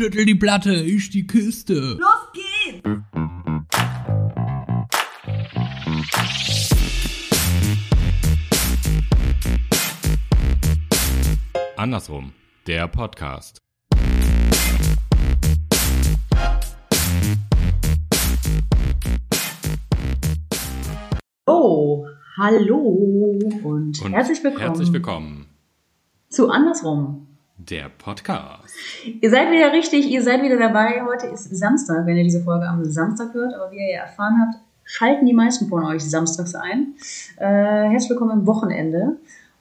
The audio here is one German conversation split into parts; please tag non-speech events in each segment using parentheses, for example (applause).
Schüttel die Platte, ich die Kiste. Los geht's! Andersrum, der Podcast. Oh, hallo und, Und herzlich willkommen Herzlich willkommen, zu Andersrum. Der Podcast. Ihr seid wieder richtig, ihr seid wieder dabei. Heute ist Samstag, wenn ihr diese Folge am Samstag hört. Aber wie ihr ja erfahren habt, schalten die meisten von euch samstags ein. Äh, herzlich willkommen am Wochenende.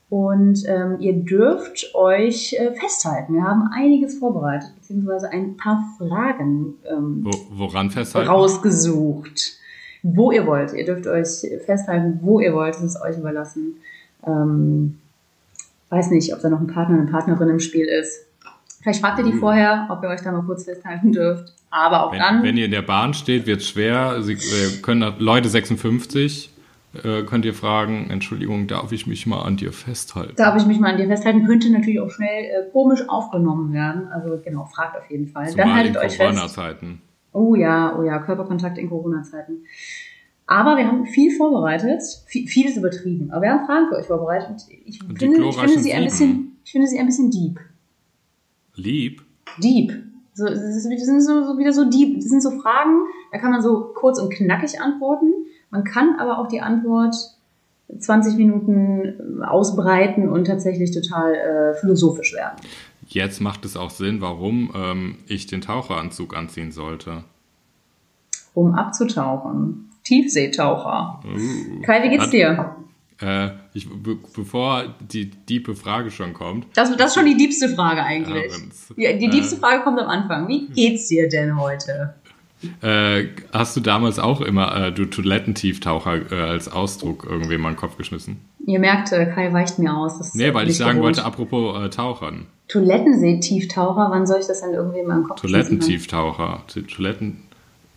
Und ähm, ihr dürft euch äh, festhalten. Wir haben einiges vorbereitet, beziehungsweise ein paar Fragen ähm, Wo, woran festhalten? rausgesucht. Wo ihr wollt. Ihr dürft euch festhalten, wo ihr wollt. Das ist euch überlassen. Ähm, weiß nicht, ob da noch ein Partner, eine Partnerin im Spiel ist. Vielleicht fragt ihr die vorher, ob ihr euch da mal kurz festhalten dürft. Aber auch Wenn, dann. wenn ihr in der Bahn steht, wird es schwer. Sie äh, können Leute 56 äh, könnt ihr fragen, Entschuldigung, darf ich mich mal an dir festhalten? Darf ich mich mal an dir festhalten? Könnte natürlich auch schnell äh, komisch aufgenommen werden. Also genau, fragt auf jeden Fall. dann Zumal haltet in euch fest. Corona-Zeiten. Oh ja, oh ja, Körperkontakt in Corona-Zeiten. Aber wir haben viel vorbereitet. Viel, viel ist übertrieben. Aber wir haben Fragen für euch vorbereitet. Und ich, Und finde, ich, finde sie ein bisschen, ich finde sie ein bisschen deep. Lieb. Deep. So, das sind so, so wieder so deep. Das sind so Fragen, da kann man so kurz und knackig antworten. Man kann aber auch die Antwort 20 Minuten ausbreiten und tatsächlich total äh, philosophisch werden. Jetzt macht es auch Sinn, warum ähm, ich den Taucheranzug anziehen sollte. Um abzutauchen. Tiefseetaucher. Uh. Kai, wie geht's Hat- dir? Äh, ich, be bevor die diepe Frage schon kommt, Das, das ist schon die diebste Frage eigentlich. Ja, die äh, diebste Frage kommt am Anfang. Wie geht's dir denn heute? Äh, hast du damals auch immer äh, du Toilettentieftaucher äh, als Ausdruck irgendwie in meinen Kopf geschmissen? Ihr merkt, äh, Kai weicht mir aus. Das Nee, weil ich sagen gewohnt. wollte, apropos äh, Tauchern. Toilettensee-Tieftaucher, wann soll ich das denn irgendwie in meinem Kopf? Toilettentieftaucher. Die Toiletten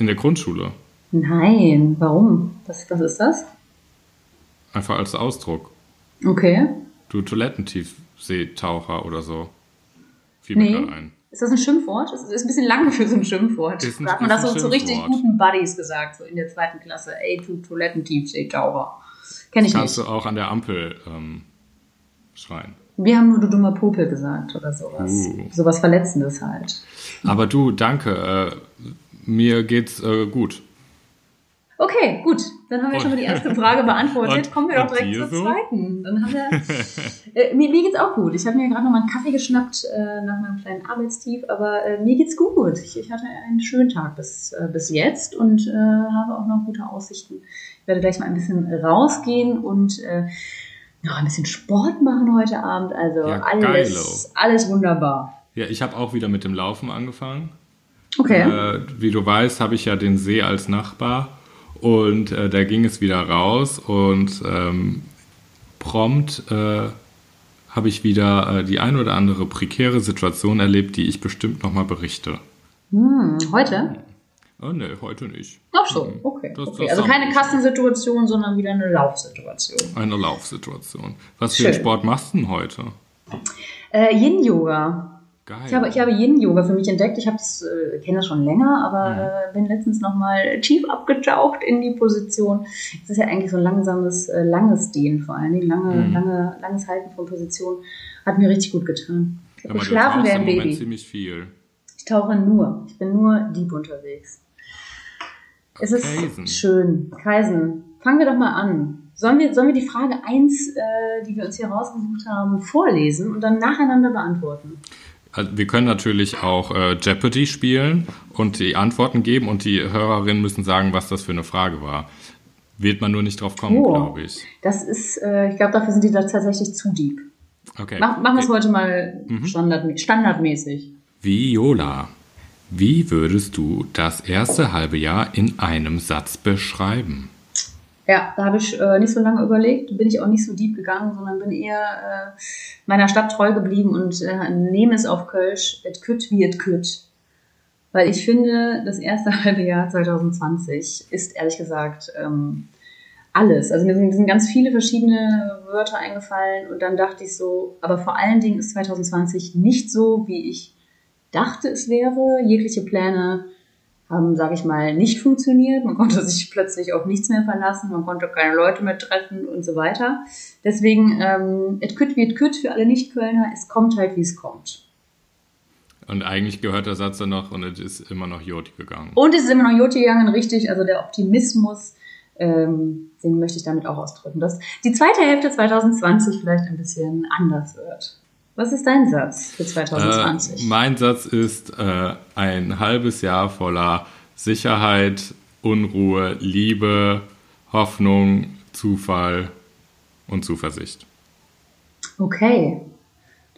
in der Grundschule. Nein, warum? Was, was ist das? Einfach als Ausdruck. Okay. Du Toilettentiefseetaucher oder so. Fiel Nee. mir gerade ein. Ist das ein Schimpfwort? Das ist ein bisschen lang für so ein Schimpfwort. Ist ein- da hat man das so zu richtig guten Buddies gesagt, so in der zweiten Klasse. Ey, du Toilettentiefseetaucher. Kenn ich Kannst nicht. du auch an der Ampel ähm, schreien. Wir haben nur du dummer Popel gesagt oder sowas. Uh. Sowas Verletzendes halt. Aber du, danke. Äh, mir geht's äh, gut. Okay, gut. Dann haben wir schon mal die erste Frage beantwortet. (laughs) Kommen wir doch direkt dir zur so? zweiten. Dann haben wir, (laughs) äh, mir, mir geht's auch gut. Ich habe mir gerade noch mal einen Kaffee geschnappt äh, nach meinem kleinen Arbeitstief, aber äh, mir geht's gut. Ich, ich hatte einen schönen Tag bis, äh, bis jetzt und äh, habe auch noch gute Aussichten. Ich werde gleich mal ein bisschen rausgehen und äh, noch ein bisschen Sport machen heute Abend. Also Ja, alles, alles wunderbar. Ja, ich habe auch wieder mit dem Laufen angefangen. Okay. Äh, wie du weißt, habe ich ja den See als Nachbar und äh, da ging es wieder raus und ähm, prompt äh, habe ich wieder äh, die ein oder andere prekäre Situation erlebt, die ich bestimmt nochmal berichte. Hm, heute? Oh nee, heute nicht. Ach so, okay. Das- okay. das Also keine Kassensituation, sondern wieder eine Laufsituation. Eine Laufsituation. Was für Schön. einen Sport machst du denn heute? Äh, Yin-Yoga. Geil. Ich habe, ich habe Yin-Yoga für mich entdeckt. Ich habe das, äh, kenne das schon länger, aber äh, bin letztens nochmal tief abgetaucht in die Position. Es ist ja eigentlich so ein langsames, äh, langes Dehnen vor allen Dingen. Lange, Mhm. lange, langes Halten von Position. Hat mir richtig gut getan. Ich habe geschlafen wie ein Baby. ziemlich viel. Ich tauche nur. Ich bin nur deep unterwegs. Es Kaisen. ist schön. Kaisen, fangen wir doch mal an. Sollen wir, sollen wir die Frage 1, äh, die wir uns hier rausgesucht haben, vorlesen und dann nacheinander beantworten? Also wir können natürlich auch äh, Jeopardy spielen und die Antworten geben und die Hörerinnen müssen sagen, was das für eine Frage war. Wird man nur nicht drauf kommen, Oh. glaube ich. Das ist, äh, ich glaube, dafür sind die da tatsächlich zu deep. Okay. Mach, machen wir es heute mal Mhm. standard, standardmäßig. Viola, wie würdest du das erste halbe Jahr in einem Satz beschreiben? Ja, da habe ich äh, nicht so lange überlegt, bin ich auch nicht so deep gegangen, sondern bin eher äh, meiner Stadt treu geblieben und äh, nehme es auf Kölsch, et kütt wie et kütt. Weil ich finde, das erste (laughs) halbe Jahr 2020 ist ehrlich gesagt ähm, alles. Also mir sind, mir sind ganz viele verschiedene Wörter eingefallen und dann dachte ich so, aber vor allen Dingen ist 2020 nicht so, wie ich dachte, es wäre. Jegliche Pläne haben, sage ich mal, nicht funktioniert. Man konnte sich plötzlich auf nichts mehr verlassen, man konnte keine Leute mehr treffen und so weiter. Deswegen, ähm, et kütt wie et kütt für alle Nicht-Kölner, es kommt halt, wie es kommt. Und eigentlich gehört der Satz dann noch und es ist immer noch Joti gegangen. Und es ist immer noch Joti gegangen, richtig. Also der Optimismus, ähm, den möchte ich damit auch ausdrücken, dass die zweite Hälfte 2020 vielleicht ein bisschen anders wird. Was ist dein Satz für 2020? Äh, mein Satz ist äh, ein halbes Jahr voller Sicherheit, Unruhe, Liebe, Hoffnung, Zufall und Zuversicht. Okay.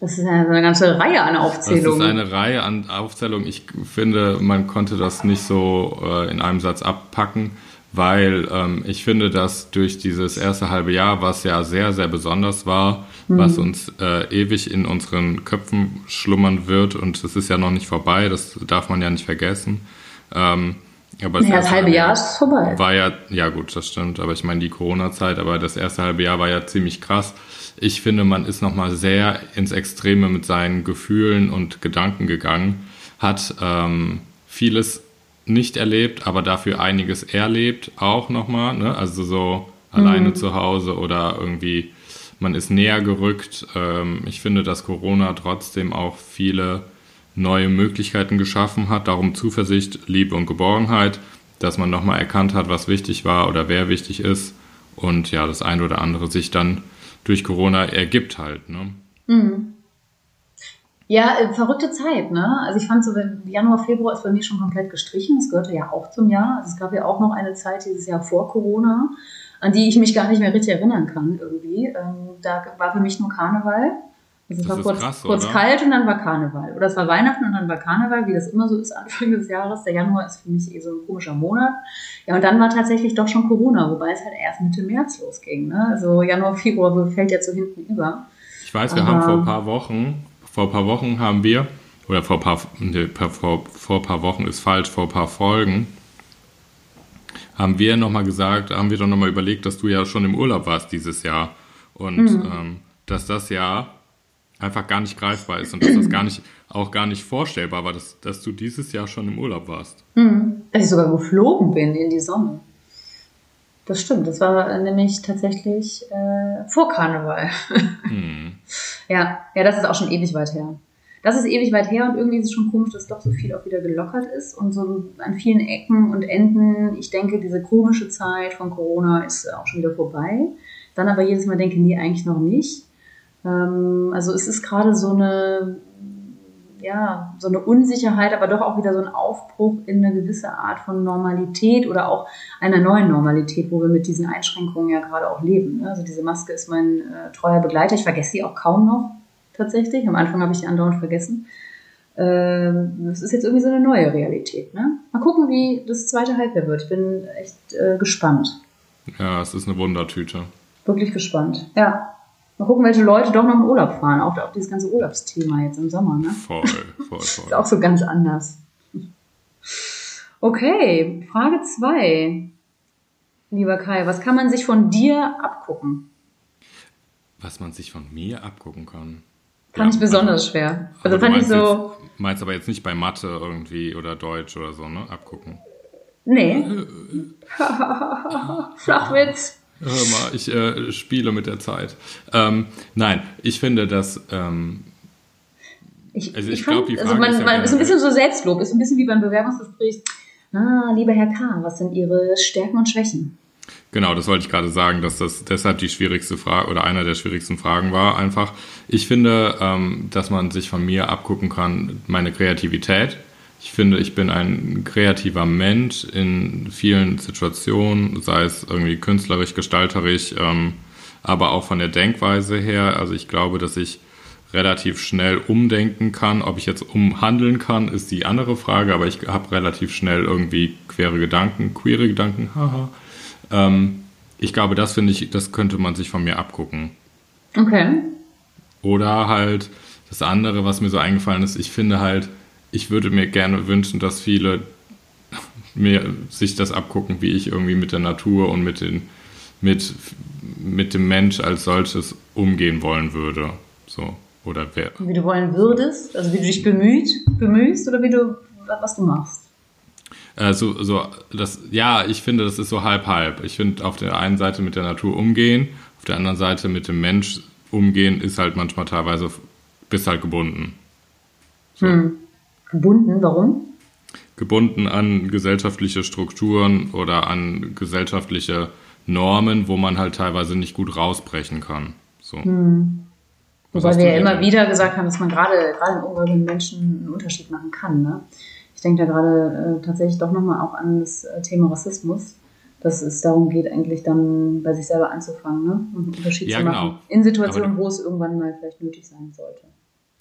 Das ist eine ganze Reihe an Aufzählungen. Das ist eine Reihe an Aufzählungen. Ich finde, man konnte das nicht so äh, in einem Satz abpacken weil ähm, ich finde, dass durch dieses erste halbe Jahr, was ja sehr, sehr besonders war, mhm. was uns äh, ewig in unseren Köpfen schlummern wird und es ist ja noch nicht vorbei, das darf man ja nicht vergessen. Ähm, aber das, ja, das halbe Jahr ist vorbei. War ja, ja gut, das stimmt, aber ich meine die Corona-Zeit, aber das erste halbe Jahr war ja ziemlich krass. Ich finde, man ist nochmal sehr ins Extreme mit seinen Gefühlen und Gedanken gegangen, hat ähm, vieles nicht erlebt, aber dafür einiges erlebt auch nochmal. Ne? Also so alleine mhm. zu Hause oder irgendwie man ist näher gerückt. Ähm, ich finde, dass Corona trotzdem auch viele neue Möglichkeiten geschaffen hat. Darum Zuversicht, Liebe und Geborgenheit, dass man nochmal erkannt hat, was wichtig war oder wer wichtig ist. Und ja, das eine oder andere sich dann durch Corona ergibt halt. Ne? Mhm. Ja, äh, verrückte Zeit, ne? Also ich fand so, Januar, Februar ist bei mir schon komplett gestrichen. Das gehörte ja auch zum Jahr. Also es gab ja auch noch eine Zeit dieses Jahr vor Corona, an die ich mich gar nicht mehr richtig erinnern kann irgendwie. Ähm, da war für mich nur Karneval. Also es war kurz, krass, kurz kalt und dann war Karneval. Oder es war Weihnachten und dann war Karneval, wie das immer so ist Anfang des Jahres. Der Januar ist für mich eh so ein komischer Monat. Ja, und dann war tatsächlich doch schon Corona, wobei es halt erst Mitte März losging. Ne? Also Januar, Februar fällt ja so hinten über. Ich weiß, wir Aber, haben vor ein paar Wochen vor ein paar Wochen haben wir, oder vor ein paar, nee, vor, vor ein paar Wochen ist falsch, vor ein paar Folgen, haben wir nochmal gesagt, haben wir doch nochmal überlegt, dass du ja schon im Urlaub warst dieses Jahr und mhm. ähm, dass das Jahr einfach gar nicht greifbar ist und dass das gar nicht, auch gar nicht vorstellbar war, dass, dass du dieses Jahr schon im Urlaub warst. Mhm. Dass ich sogar geflogen bin in die Sonne. Das stimmt, das war nämlich tatsächlich äh, vor Karneval. Hm. Ja, ja, das ist auch schon ewig weit her. Das ist ewig weit her und irgendwie ist es schon komisch, dass doch so viel auch wieder gelockert ist und so an vielen Ecken und Enden. Ich denke, diese komische Zeit von Corona ist auch schon wieder vorbei. Dann aber jedes Mal denke, nee, eigentlich noch nicht. Ähm, also es ist gerade so eine ja, so eine Unsicherheit, aber doch auch wieder so ein Aufbruch in eine gewisse Art von Normalität oder auch einer neuen Normalität, wo wir mit diesen Einschränkungen ja gerade auch leben. Ne? Also diese Maske ist mein äh, treuer Begleiter. Ich vergesse sie auch kaum noch tatsächlich. Am Anfang habe ich die andauernd vergessen. Ähm, das ist jetzt irgendwie so eine neue Realität. Ne? Mal gucken, wie das zweite Halbjahr wird. Ich bin echt äh, gespannt. Ja, es ist eine Wundertüte. Wirklich gespannt. Ja. Mal gucken, welche Leute doch noch in Urlaub fahren. Auch, auch dieses ganze Urlaubsthema jetzt im Sommer, ne? Voll, voll, (laughs) voll. Ist auch so ganz anders. Okay, Frage 2. Lieber Kai, was kann man sich von dir abgucken? Was man sich von mir abgucken kann? Fand ja, ich besonders also, schwer. Also fand ich so. Jetzt, meinst aber jetzt nicht bei Mathe irgendwie oder Deutsch oder so, ne? Abgucken. Nee. (laughs) Flachwitz. Hör mal, ich äh, spiele mit der Zeit. Ähm, nein, ich finde, dass. Ähm, ich, also ich, ich glaube, die Frage also man, ist, ja man ist ein bisschen so Selbstlob, ist ein bisschen wie beim Bewerbungsgespräch. Ah, lieber Herr K., was sind Ihre Stärken und Schwächen? Genau, das wollte ich gerade sagen, dass das deshalb die schwierigste Frage oder einer der schwierigsten Fragen war. Einfach, ich finde, ähm, dass man sich von mir abgucken kann, meine Kreativität ich finde, ich bin ein kreativer Mensch in vielen Situationen, sei es irgendwie künstlerisch, gestalterisch, ähm, aber auch von der Denkweise her. Also ich glaube, dass ich relativ schnell umdenken kann. Ob ich jetzt umhandeln kann, ist die andere Frage, aber ich habe relativ schnell irgendwie quere Gedanken, queere Gedanken, haha. Ähm, ich glaube, das finde ich, das könnte man sich von mir abgucken. Okay. Oder halt das andere, was mir so eingefallen ist, ich finde halt, ich würde mir gerne wünschen, dass viele mir sich das abgucken, wie ich irgendwie mit der Natur und mit, den, mit, mit dem Mensch als solches umgehen wollen würde. So. Oder wer. Wie du wollen würdest, also wie du dich bemüht, bemühst oder wie du, was du machst. Äh, so, so, das, ja, ich finde, das ist so halb-halb. Ich finde, auf der einen Seite mit der Natur umgehen, auf der anderen Seite mit dem Mensch umgehen, ist halt manchmal teilweise, bist halt gebunden. So. Hm. Gebunden, warum? Gebunden an gesellschaftliche Strukturen oder an gesellschaftliche Normen, wo man halt teilweise nicht gut rausbrechen kann. So. Hm. Wobei wir ja immer wieder gesagt haben, dass man gerade, gerade im Umgang mit Menschen einen Unterschied machen kann. Ne? Ich denke da gerade äh, tatsächlich doch nochmal auch an das äh, Thema Rassismus, dass es darum geht, eigentlich dann bei sich selber anzufangen ne? und einen Unterschied ja, zu machen. Genau. In Situationen, wo es irgendwann mal vielleicht nötig sein sollte.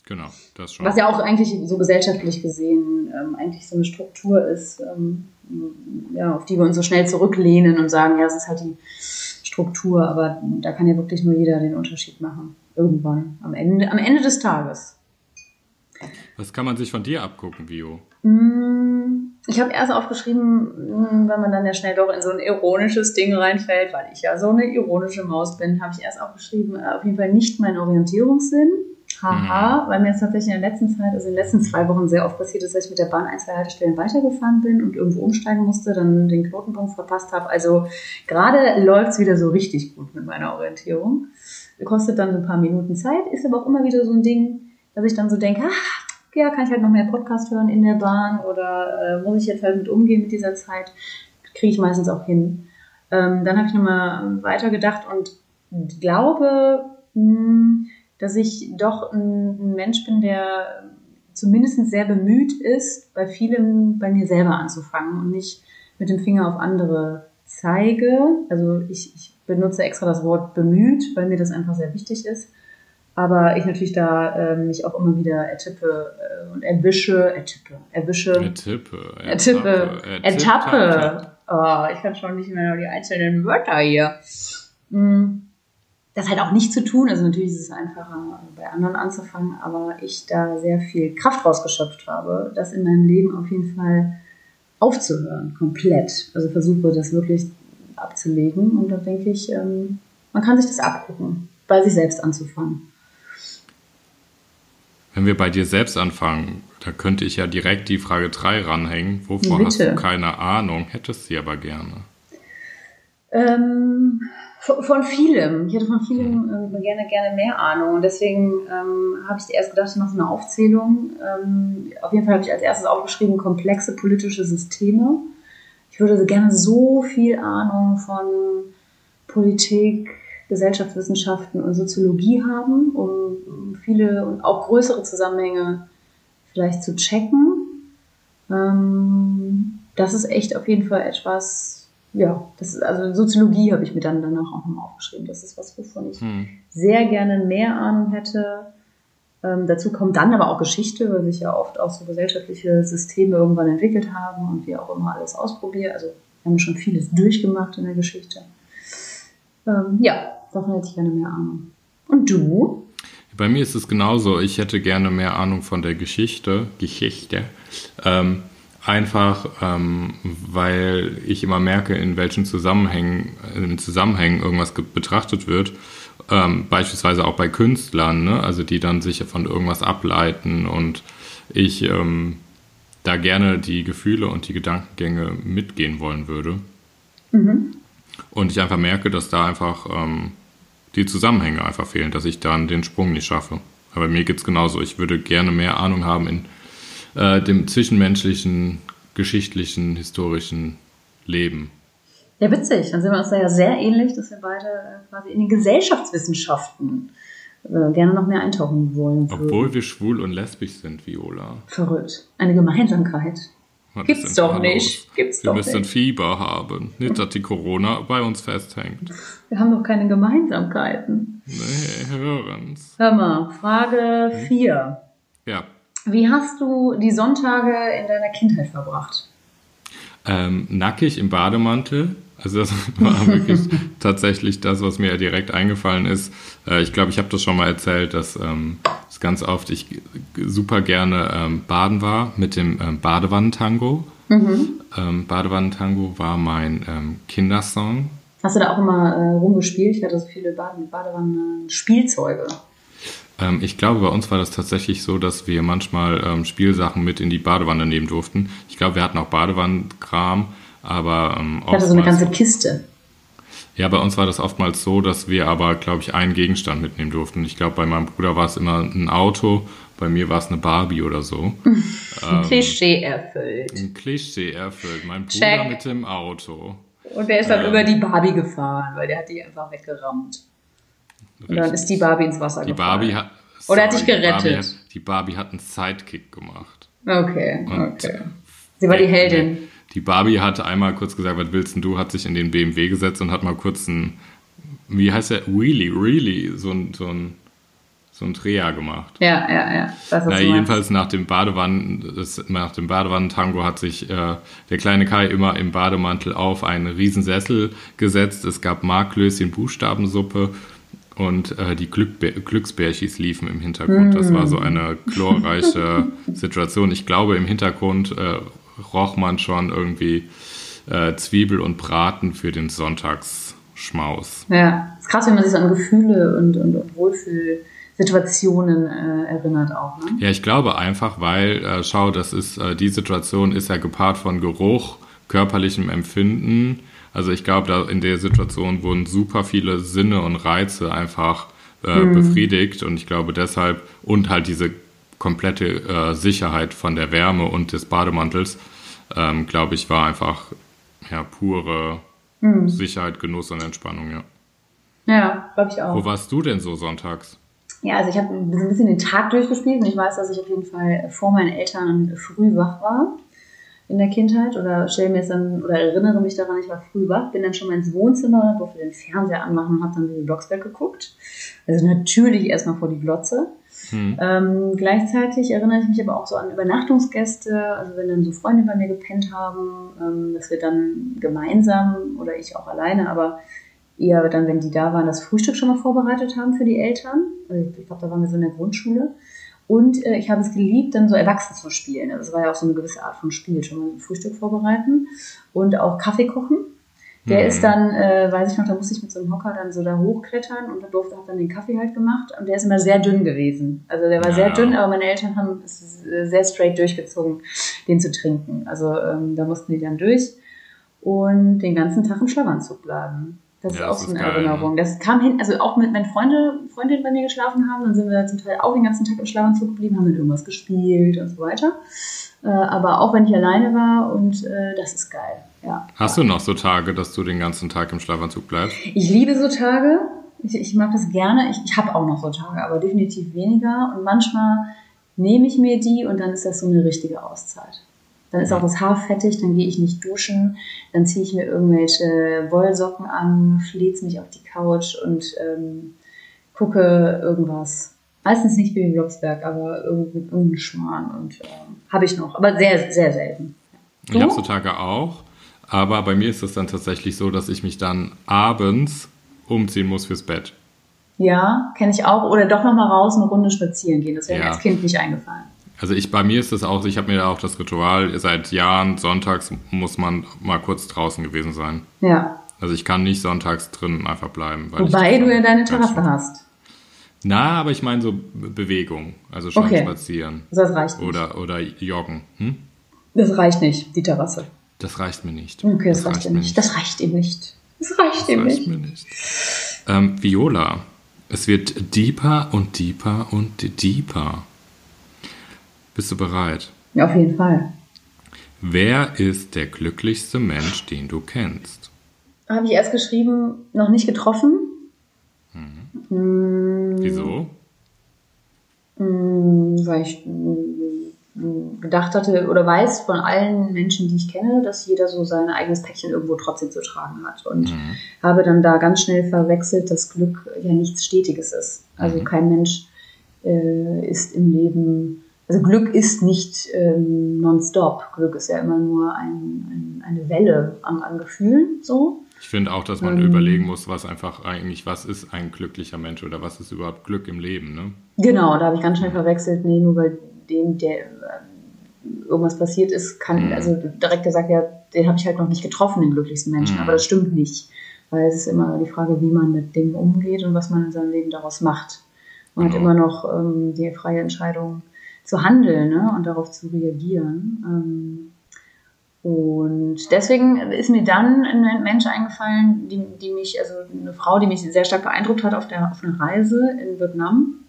Genau, das schon. Was ja auch eigentlich so gesellschaftlich gesehen ähm, eigentlich so eine Struktur ist, ähm, ja, auf die wir uns so schnell zurücklehnen und sagen, ja, es ist halt die Struktur, aber da kann ja wirklich nur jeder den Unterschied machen. Irgendwann, am Ende, am Ende des Tages. Was kann man sich von dir abgucken, Bio? Mm, ich habe erst aufgeschrieben, mm, weil man dann ja schnell doch in so ein ironisches Ding reinfällt, weil ich ja so eine ironische Maus bin, habe ich erst aufgeschrieben, äh, auf jeden Fall nicht mein Orientierungssinn. Haha, mhm. weil mir es tatsächlich in der letzten Zeit, also in den letzten zwei Wochen sehr oft passiert ist, dass ich mit der Bahn ein, zwei Haltestellen weitergefahren bin und irgendwo umsteigen musste, dann den Knotenpunkt verpasst habe. Also gerade läuft es wieder so richtig gut mit meiner Orientierung. Kostet dann so ein paar Minuten Zeit, ist aber auch immer wieder so ein Ding, dass ich dann so denke, ach, ja, kann ich halt noch mehr Podcast hören in der Bahn oder äh, muss ich jetzt halt mit umgehen mit dieser Zeit, kriege ich meistens auch hin. Ähm, dann habe ich nochmal weitergedacht und glaube, mh, hm, dass ich doch ein, Mensch bin, der zumindest sehr bemüht ist, bei vielem bei mir selber anzufangen und nicht mit dem Finger auf andere zeige. Also ich, ich benutze extra das Wort bemüht, weil mir das einfach sehr wichtig ist. Aber ich natürlich da äh, mich auch immer wieder ertippe äh, und erwische, ertippe, erwische. Ertippe, ertippe, ertappe. ertappe. Oh, ich kann schon nicht mehr die einzelnen Wörter hier. Mm, das halt auch nicht zu tun. Also natürlich ist es einfacher, bei anderen anzufangen, aber ich da sehr viel Kraft rausgeschöpft habe, das in meinem Leben auf jeden Fall aufzuhören, komplett. Also versuche das wirklich abzulegen und da denke ich, ähm, man kann sich das abgucken, bei sich selbst anzufangen. Wenn wir bei dir selbst anfangen, da könnte ich ja direkt die Frage 3 ranhängen. Wovor Bitte. hast du keine Ahnung, hättest sie aber gerne? Ähm, von, vielem. Ich hätte von vielem äh, gerne, gerne mehr Ahnung. Und deswegen ähm, habe ich erst gedacht, ich mache so eine Aufzählung. Ähm, auf jeden Fall habe ich als erstes aufgeschrieben, komplexe politische Systeme. Ich würde gerne so viel Ahnung von Politik, Gesellschaftswissenschaften und Soziologie haben, um viele und auch größere Zusammenhänge vielleicht zu checken. Ähm, das ist echt auf jeden Fall etwas, ja, das ist, also Soziologie habe ich mir dann danach auch nochmal aufgeschrieben. Das ist was, wovon ich hm. sehr gerne mehr Ahnung hätte. Ähm, dazu kommt dann aber auch Geschichte, weil sich ja oft auch so gesellschaftliche Systeme irgendwann entwickelt haben und wir auch immer alles ausprobieren. Also wir haben schon vieles durchgemacht in der Geschichte. Ähm, ja, Davon hätte ich gerne mehr Ahnung. Und du? Bei mir ist es genauso. Ich hätte gerne mehr Ahnung von der Geschichte. Geschichte. Ähm, einfach, ähm, weil ich immer merke, in welchen Zusammenhängen, in Zusammenhängen irgendwas betrachtet wird. Ähm, beispielsweise auch bei Künstlern, ne? also die dann sich von irgendwas ableiten und ich ähm, da gerne die Gefühle und die Gedankengänge mitgehen wollen würde. Mhm. Und ich einfach merke, dass da einfach ähm, die Zusammenhänge einfach fehlen, dass ich dann den Sprung nicht schaffe. Aber mir geht es genauso. Ich würde gerne mehr Ahnung haben in äh, dem zwischenmenschlichen, geschichtlichen, historischen Leben. Ja, witzig. Dann sind wir uns da ja sehr ähnlich, dass wir beide äh, quasi in den Gesellschaftswissenschaften äh, gerne noch mehr eintauchen wollen. Obwohl wir schwul und lesbisch sind, Viola. Verrückt. Eine Gemeinsamkeit. Was Gibt's doch nicht. Gibt's wir müssen nicht. Fieber haben. Nicht, dass die Corona bei uns festhängt. Wir haben doch keine Gemeinsamkeiten. Nee, hören's. Hör mal, Frage 4. Hm? Ja. Wie hast du die Sonntage in deiner Kindheit verbracht? Ähm, nackig im Bademantel. Also das (laughs) war wirklich tatsächlich das, was mir direkt eingefallen ist. Äh, ich glaube, ich habe das schon mal erzählt, dass ähm, ganz oft ich super gerne ähm, baden war mit dem ähm, Badewannentango. Mhm. Ähm, Badewannentango war mein ähm, Kindersong. Hast du da auch immer äh, rumgespielt? Ich hatte so viele Bade Badewannen-Spielzeuge. Ähm, ich glaube, bei uns war das tatsächlich so, dass wir manchmal ähm, Spielsachen mit in die Badewanne nehmen durften. Ich glaube, wir hatten auch Badewannenkram, aber ähm, Ich hatte so eine ganze Kiste. Ja, bei uns war das oftmals so, dass wir aber, glaube ich, einen Gegenstand mitnehmen durften. Ich glaube, bei meinem Bruder war es immer ein Auto, bei mir war es eine Barbie oder so. (laughs) Ein Klischee erfüllt. Ein Klischee erfüllt. Mein Bruder Check. mit dem Auto. Und der ist dann Ja. über die Barbie gefahren, weil der hat die einfach weggerammt. Und dann ist die Barbie ins Wasser Die gefallen. Barbie hat. Oder hat dich die Barbie gerettet? hat- Die Barbie hat einen Sidekick gemacht. Okay, Und- okay. Sie war die Heldin. Die Barbie hat einmal kurz gesagt, was willst denn du? Hat sich in den BMW gesetzt und hat mal kurz ein, wie heißt der? Wheelie, really, so ein, so ein, so ein Dreher gemacht. Ja, ja, ja. Das Na, ist jedenfalls nach dem Badewannen, das, nach dem Badewannentango hat sich äh, der kleine Kai immer im Bademantel auf einen Riesensessel gesetzt. Es gab Marklöschen, Buchstabensuppe und äh, die Glücksbärchis liefen im Hintergrund. Das war so eine chlorreiche (laughs) Situation. Ich glaube, im Hintergrund äh, roch man schon irgendwie äh, Zwiebel und Braten für den Sonntagsschmaus. Ja, es ist krass, wie man sich so an Gefühle und, und, und Wohlfühlsituationen äh, erinnert auch. Ne? Ja, ich glaube einfach, weil, äh, schau, das ist, äh, die Situation ist ja gepaart von Geruch, körperlichem Empfinden. Also ich glaube, da in der Situation wurden super viele Sinne und Reize einfach äh, befriedigt und ich glaube deshalb und halt diese komplette äh, Sicherheit von der Wärme und des Bademantels, ähm, glaube ich, war einfach ja pure Sicherheit, Genuss und Entspannung, ja. Ja, glaube ich auch. Wo warst du denn so sonntags? Ja, also ich habe ein bisschen den Tag durchgespielt und ich weiß, dass ich auf jeden Fall vor meinen Eltern früh wach war in der Kindheit oder stelle mir jetzt dann oder erinnere mich daran, ich war früh wach, bin dann schon mal ins Wohnzimmer, durfte den Fernseher anmachen und habe dann den Blocksberg geguckt. Also natürlich erstmal vor die Glotze. Hm. Ähm, gleichzeitig erinnere ich mich aber auch so an Übernachtungsgäste, also wenn dann so Freunde bei mir gepennt haben, ähm, dass wir dann gemeinsam oder ich auch alleine, aber eher dann, wenn die da waren, das Frühstück schon mal vorbereitet haben für die Eltern. Also ich glaube, da waren wir so in der Grundschule. Und äh, ich habe es geliebt, dann so erwachsen zu spielen. Also es war ja auch so eine gewisse Art von Spiel, schon mal Frühstück vorbereiten und auch Kaffee kochen. Der Mhm. ist dann, äh, weiß ich noch, da musste ich mit so einem Hocker dann so da hochklettern und da durfte hat dann den Kaffee halt gemacht und der ist immer sehr dünn gewesen. Also der war Ja. sehr dünn, aber meine Eltern haben es äh, sehr straight durchgezogen, den zu trinken. Also ähm, da mussten die dann durch und den ganzen Tag im Schlafanzug bleiben. Das Ja, ist auch so eine geil, Erinnerung. Das kam hin, also auch mit, wenn Freunde, Freundinnen bei mir geschlafen haben, dann sind wir zum Teil auch den ganzen Tag im Schlafanzug geblieben, haben dann irgendwas gespielt und so weiter. Äh, aber auch wenn ich alleine war und äh, das ist geil. Ja. Hast du noch so Tage, dass du den ganzen Tag im Schlafanzug bleibst? Ich liebe so Tage. Ich, ich mag das gerne. Ich, ich habe auch noch so Tage, aber definitiv weniger. Und manchmal nehme ich mir die und dann ist das so eine richtige Auszeit. Dann ist auch das Haar fettig, dann gehe ich nicht duschen, dann ziehe ich mir irgendwelche Wollsocken an, flieze mich auf die Couch und ähm, gucke irgendwas. Meistens nicht Baby Blocksberg, aber irgendeinen irgendeinen Schmarrn und ähm, habe ich noch, aber sehr, sehr selten. Ich Du? habe so Tage auch, aber bei mir ist es dann tatsächlich so, dass ich mich dann abends umziehen muss fürs Bett. Ja, kenne ich auch. Oder doch nochmal raus eine Runde spazieren gehen. Das wäre mir Ja. als Kind nicht eingefallen. Also ich, bei mir ist es auch, ich habe mir da auch das Ritual, seit Jahren, sonntags muss man mal kurz draußen gewesen sein. Ja. Also ich kann nicht sonntags drinnen einfach bleiben. Wobei das du ja deine Terrasse hast. Na, aber ich meine so Be- Bewegung, also schon Okay. spazieren Also das reicht nicht. oder, oder joggen. Hm? Das reicht nicht, die Terrasse. Das reicht mir nicht. Okay, das, reicht ihm mir nicht. Das reicht ihm nicht. Das reicht Das ihm reicht nicht. mir nicht. Ähm, Viola, es wird deeper und deeper und deeper. Bist du bereit? Ja, auf jeden Fall. Wer ist der glücklichste Mensch, den du kennst? Habe ich erst geschrieben, noch nicht getroffen. Hm, Wieso? hm, weil ich hm, gedacht hatte oder weiß von allen Menschen, die ich kenne, dass jeder so sein eigenes Päckchen irgendwo trotzdem zu tragen hat. Und Mhm. habe dann da ganz schnell verwechselt, dass Glück ja nichts Stetiges ist. Also Mhm. kein Mensch äh, ist im Leben, also Glück ist nicht ähm, nonstop. Glück ist ja immer nur ein, ein, eine Welle an, an Gefühlen, so. Ich finde auch, dass man Ähm. überlegen muss, was einfach eigentlich, was ist ein glücklicher Mensch oder was ist überhaupt Glück im Leben, ne? Genau, da habe ich ganz schnell verwechselt, nee, nur weil dem, der ähm, irgendwas passiert ist, kann, Mhm. also direkt gesagt, ja, den habe ich halt noch nicht getroffen, den glücklichsten Menschen, Mhm. aber das stimmt nicht. Weil es ist immer die Frage, wie man mit Dingen umgeht und was man in seinem Leben daraus macht. Man genau. hat immer noch ähm, die freie Entscheidung zu handeln ne? und darauf zu reagieren. Ähm, und deswegen ist mir dann ein Mensch eingefallen, die, die mich, also eine Frau, die mich sehr stark beeindruckt hat auf, der, auf einer Reise in Vietnam,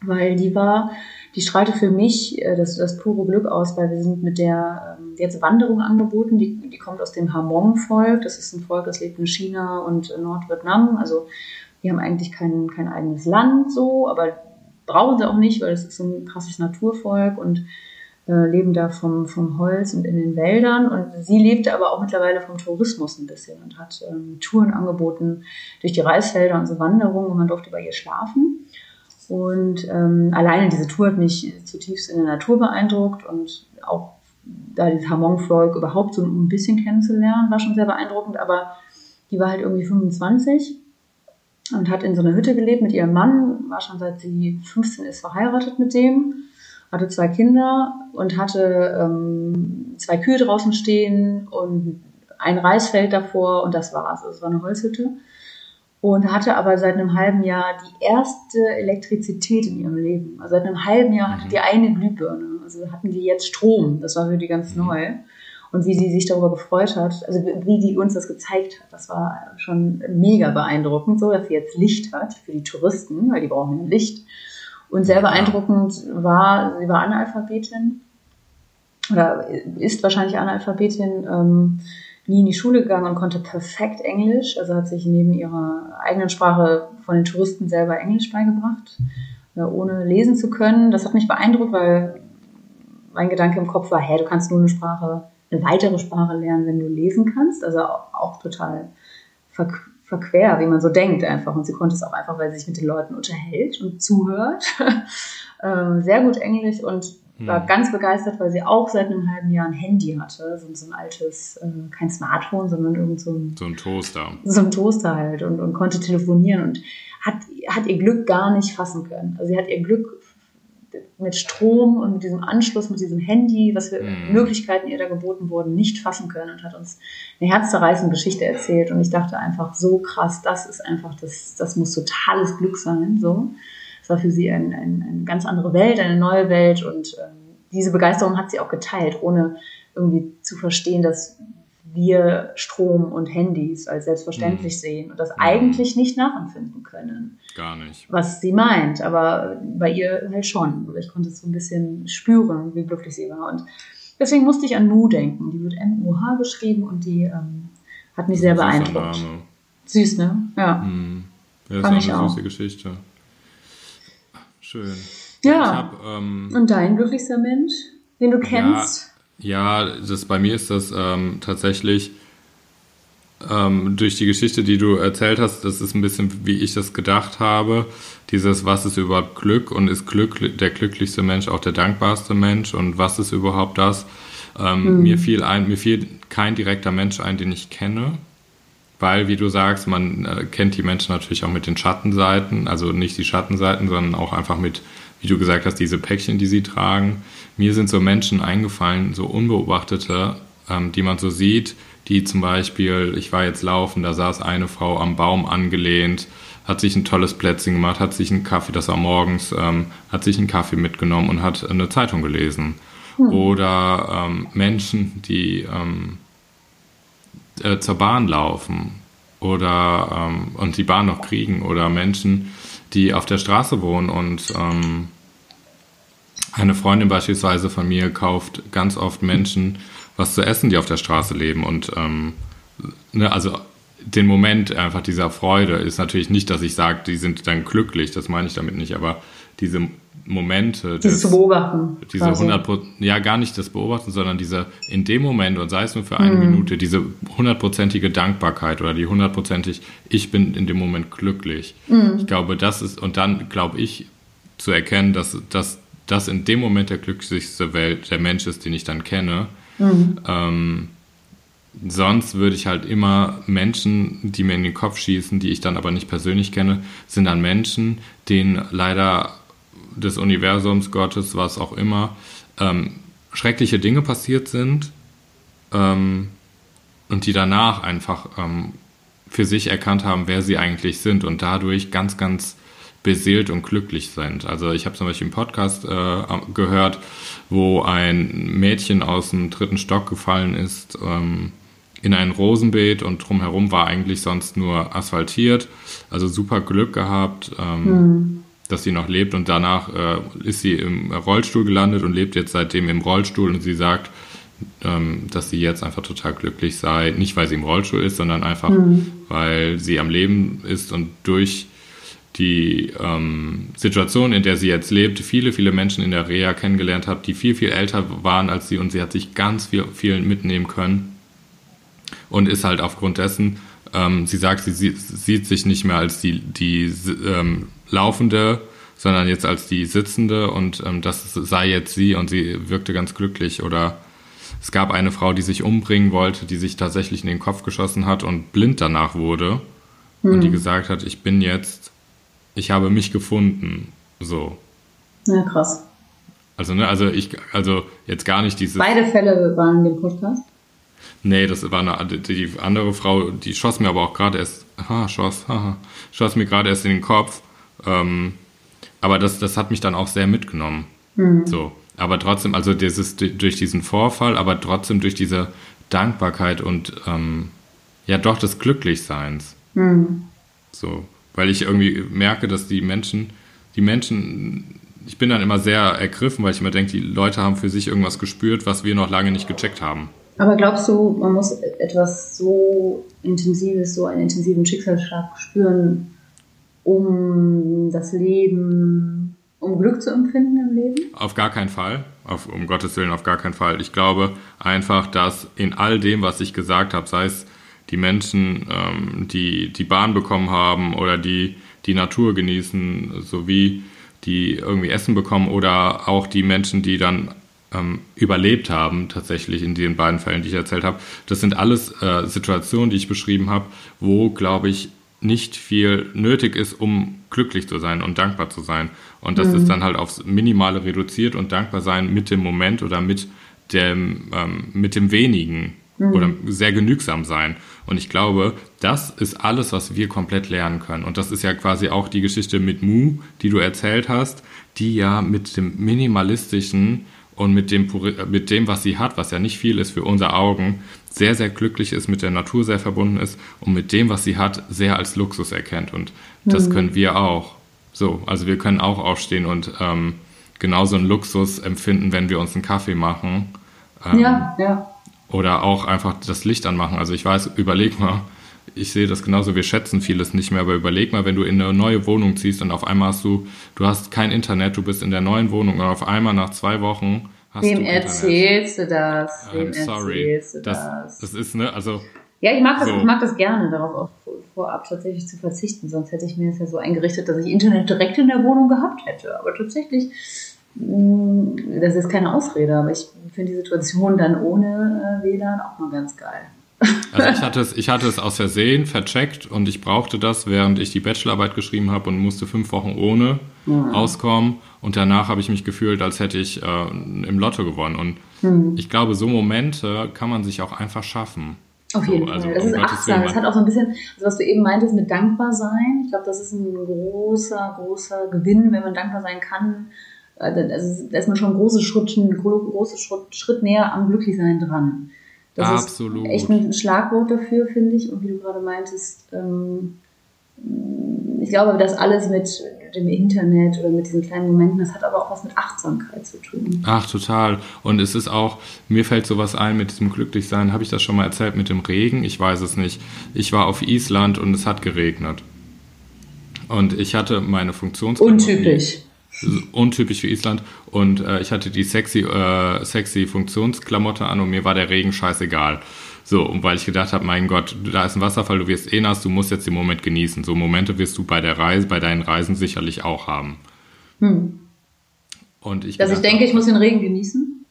weil die war, die strahlte für mich äh, das, das pure Glück aus, weil wir sind mit der ähm, jetzt Wanderung angeboten, die, die kommt aus dem Hamong-Volk, das ist ein Volk, das lebt in China und Nordvietnam, also die haben eigentlich kein, kein eigenes Land so, aber brauchen sie auch nicht, weil es ist so ein krasses Naturvolk und äh, leben da vom, vom Holz und in den Wäldern. Und sie lebte aber auch mittlerweile vom Tourismus ein bisschen und hat ähm, Touren angeboten durch die Reisfelder und so Wanderungen und man durfte bei ihr schlafen. Und ähm, alleine diese Tour hat mich zutiefst in der Natur beeindruckt und auch da dieses Hamon-Volk überhaupt so ein bisschen kennenzulernen, war schon sehr beeindruckend. Aber die war halt irgendwie 25 und hat in so einer Hütte gelebt mit ihrem Mann, war schon seit sie 15 ist verheiratet mit dem hatte zwei Kinder und hatte ähm, zwei Kühe draußen stehen und ein Reisfeld davor und das war's. Also es war eine Holzhütte. Und hatte aber seit einem halben Jahr die erste Elektrizität in ihrem Leben. Also seit einem halben Jahr hatte mhm. die eine Glühbirne. Also hatten die jetzt Strom. Das war für die ganz mhm. neu. Und wie sie sich darüber gefreut hat, also wie die uns das gezeigt hat, das war schon mega beeindruckend, so dass sie jetzt Licht hat für die Touristen, weil die brauchen Licht. Und sehr beeindruckend war, sie war Analphabetin oder ist wahrscheinlich Analphabetin, ähm, nie in die Schule gegangen und konnte perfekt Englisch, also hat sich neben ihrer eigenen Sprache von den Touristen selber Englisch beigebracht, äh, ohne lesen zu können. Das hat mich beeindruckt, weil mein Gedanke im Kopf war, hey, du kannst nur eine Sprache, eine weitere Sprache lernen, wenn du lesen kannst. Also auch, total verquer, wie man so denkt einfach. Und sie konnte es auch einfach, weil sie sich mit den Leuten unterhält und zuhört. (laughs) Ähm, sehr gut Englisch und war hm. ganz begeistert, weil sie auch seit einem halben Jahr ein Handy hatte. So, so ein altes, äh, kein Smartphone, sondern irgend so ein, so ein Toaster. So ein Toaster halt und, und konnte telefonieren und hat, hat ihr Glück gar nicht fassen können. Also sie hat ihr Glück mit Strom und mit diesem Anschluss, mit diesem Handy, was für mhm. Möglichkeiten ihr da geboten wurden, nicht fassen können und hat uns eine herzzerreißende Geschichte erzählt. Und ich dachte einfach, so krass, das ist einfach, das, das muss totales Glück sein. So. Es war für sie ein, ein, eine ganz andere Welt, eine neue Welt und ähm, diese Begeisterung hat sie auch geteilt, ohne irgendwie zu verstehen, dass wir Strom und Handys als selbstverständlich mhm. sehen und das mhm. eigentlich nicht nachempfinden können. Gar nicht. Was sie meint, aber bei ihr halt schon. Ich konnte es so ein bisschen spüren, wie glücklich sie war. Und deswegen musste ich an Mu denken. Die wird M-U-H geschrieben und die ähm, hat mich sehr beeindruckt. Name. Süß, ne? Ja. Mhm. Das ist auch eine süße Geschichte. Schön. Ja. Hab, ähm, und dein glücklichster Mensch, den du kennst? Ja, ja, das, bei mir ist das ähm, tatsächlich ähm, durch die Geschichte, die du erzählt hast, das ist ein bisschen, wie ich das gedacht habe. Dieses, was ist überhaupt Glück und ist Glück der glücklichste Mensch auch der dankbarste Mensch und was ist überhaupt das? Ähm, mhm. Mir fiel ein, mir fiel kein direkter Mensch ein, den ich kenne, weil, wie du sagst, man äh, kennt die Menschen natürlich auch mit den Schattenseiten, also nicht die Schattenseiten, sondern auch einfach mit, wie du gesagt hast, diese Päckchen, die sie tragen mir sind so Menschen eingefallen, so unbeobachtete, ähm, die man so sieht, die zum Beispiel, ich war jetzt laufen, da saß eine Frau am Baum angelehnt, hat sich ein tolles Plätzchen gemacht, hat sich einen Kaffee, das war morgens, ähm, hat sich einen Kaffee mitgenommen und hat eine Zeitung gelesen. Hm. Oder ähm, Menschen, die ähm, äh, zur Bahn laufen oder ähm, und die Bahn noch kriegen oder Menschen, die auf der Straße wohnen und ähm, eine Freundin beispielsweise von mir kauft ganz oft Menschen was zu essen, die auf der Straße leben. Und ähm, ne, also den Moment einfach dieser Freude ist natürlich nicht, dass ich sage, die sind dann glücklich, das meine ich damit nicht, aber diese Momente. Dieses des, Beobachten. Diese 100 ja gar nicht das Beobachten, sondern diese in dem Moment und sei es nur für eine mhm. Minute, diese hundertprozentige Dankbarkeit oder die hundertprozentig, ich bin in dem Moment glücklich. Mhm. Ich glaube, das ist, und dann glaube ich zu erkennen, dass, dass das in dem Moment der glücklichste Welt, der Mensch ist, den ich dann kenne. Mhm. Ähm, sonst würde ich halt immer Menschen, die mir in den Kopf schießen, die ich dann aber nicht persönlich kenne, sind dann Menschen, denen leider des Universums, Gottes, was auch immer, ähm, schreckliche Dinge passiert sind ähm, und die danach einfach ähm, für sich erkannt haben, wer sie eigentlich sind und dadurch ganz, ganz beseelt und glücklich sind. Also ich habe zum Beispiel einen Podcast äh, gehört, wo ein Mädchen aus dem dritten Stock gefallen ist ähm, in ein Rosenbeet und drumherum war eigentlich sonst nur asphaltiert. Also super Glück gehabt, ähm, mhm. dass sie noch lebt und danach äh, ist sie im Rollstuhl gelandet und lebt jetzt seitdem im Rollstuhl und sie sagt, ähm, dass sie jetzt einfach total glücklich sei. Nicht, weil sie im Rollstuhl ist, sondern einfach, mhm. weil sie am Leben ist und durch die ähm, Situation, in der sie jetzt lebt, viele, viele Menschen in der Reha kennengelernt hat, die viel, viel älter waren als sie und sie hat sich ganz viel, viel mitnehmen können und ist halt aufgrund dessen, ähm, sie sagt, sie sieht, sieht, sich nicht mehr als die, die ähm, Laufende, sondern jetzt als die Sitzende und ähm, das sei jetzt sie und sie wirkte ganz glücklich oder es gab eine Frau, die sich umbringen wollte, die sich tatsächlich in den Kopf geschossen hat und blind danach wurde. Hm. Und die hm. gesagt hat, ich bin jetzt, ich habe mich gefunden. So. Ja, krass. Also, ne, also ich, also jetzt gar nicht dieses. Beide Fälle waren in dem Podcast? Nee, das war eine, die andere Frau, die schoss mir aber auch gerade erst, ha, schoss, haha, schoss mir gerade erst in den Kopf. Ähm, aber das, das hat mich dann auch sehr mitgenommen. Mhm. So aber trotzdem, also dieses durch diesen Vorfall, aber trotzdem durch diese Dankbarkeit und ähm, ja doch des Glücklichseins. Mhm. So, weil ich irgendwie merke, dass die Menschen, die Menschen, ich bin dann immer sehr ergriffen, weil ich immer denke, die Leute haben für sich irgendwas gespürt, was wir noch lange nicht gecheckt haben. Aber glaubst du, man muss etwas so Intensives, so einen intensiven Schicksalsschlag spüren, um das Leben um Glück zu empfinden im Leben? Auf gar keinen Fall. Auf, um Gottes Willen, auf gar keinen Fall. Ich glaube einfach, dass in all dem, was ich gesagt habe, sei es die Menschen, ähm, die die Bahn bekommen haben oder die die Natur genießen, sowie die irgendwie Essen bekommen oder auch die Menschen, die dann ähm, überlebt haben, tatsächlich in den beiden Fällen, die ich erzählt habe. Das sind alles äh, Situationen, die ich beschrieben habe, wo, glaube ich, nicht viel nötig ist, um glücklich zu sein und dankbar zu sein. Und das mhm. ist dann halt aufs Minimale reduziert und dankbar sein mit dem Moment oder mit dem, ähm, mit dem wenigen mhm. oder sehr genügsam sein. Und ich glaube, das ist alles, was wir komplett lernen können. Und das ist ja quasi auch die Geschichte mit Mu, die du erzählt hast, die ja mit dem minimalistischen und mit dem, mit dem, was sie hat, was ja nicht viel ist für unsere Augen, sehr, sehr glücklich ist, mit der Natur sehr verbunden ist und mit dem, was sie hat, sehr als Luxus erkennt. Und das mhm. können wir auch. So, also wir können auch aufstehen und ähm, genauso einen Luxus empfinden, wenn wir uns einen Kaffee machen. Ähm, ja, ja. Oder auch einfach das Licht anmachen. Also ich weiß, überleg mal, ich sehe das genauso, wir schätzen vieles nicht mehr, aber überleg mal, wenn du in eine neue Wohnung ziehst und auf einmal hast du, du hast kein Internet, du bist in der neuen Wohnung und auf einmal nach zwei Wochen hast Wem du erzählst Internet. du das? Wem I'm sorry. erzählst du das? Das, das ist, ne, also. Ja, ich mag das, so. ich mag das gerne, darauf auch vorab tatsächlich zu verzichten, sonst hätte ich mir das ja so eingerichtet, dass ich Internet direkt in der Wohnung gehabt hätte. Aber tatsächlich, das ist keine Ausrede, aber ich finde die Situation dann ohne äh, WLAN auch mal ganz geil. Also ich hatte es, ich hatte es aus Versehen vercheckt und ich brauchte das, während ich die Bachelorarbeit geschrieben habe und musste fünf Wochen ohne ja. auskommen. Und danach habe ich mich gefühlt, als hätte ich äh, im Lotto gewonnen. Und mhm. ich glaube, so Momente kann man sich auch einfach schaffen. Auf jeden so, also Fall. Das ist achtsam. Das hat auch so ein bisschen, also was du eben meintest mit dankbar sein. Ich glaube, das ist ein großer, großer Gewinn, wenn man dankbar sein kann. Also da ist man schon großen Schritt, großen Schritt, Schritt näher am Glücklichsein dran. Das Absolut. ist echt ein Schlagwort dafür, finde ich. Und wie du gerade meintest, ähm, ich glaube, das alles mit dem Internet oder mit diesen kleinen Momenten, das hat aber auch was mit Achtsamkeit zu tun. Ach, total. Und es ist auch, mir fällt sowas ein mit diesem Glücklichsein. Habe ich das schon mal erzählt mit dem Regen? Ich weiß es nicht. Ich war auf Island und es hat geregnet. Und ich hatte meine Funktionsklamotten. Untypisch untypisch für Island. Und äh, ich hatte die sexy, äh, sexy Funktionsklamotte an und mir war der Regen scheißegal. So, und weil ich gedacht habe, mein Gott, da ist ein Wasserfall, du wirst eh nass, du musst jetzt den Moment genießen. So Momente wirst du bei der Reise, bei deinen Reisen sicherlich auch haben. Hm. Und ich Dass ich denke, ich muss den Regen genießen?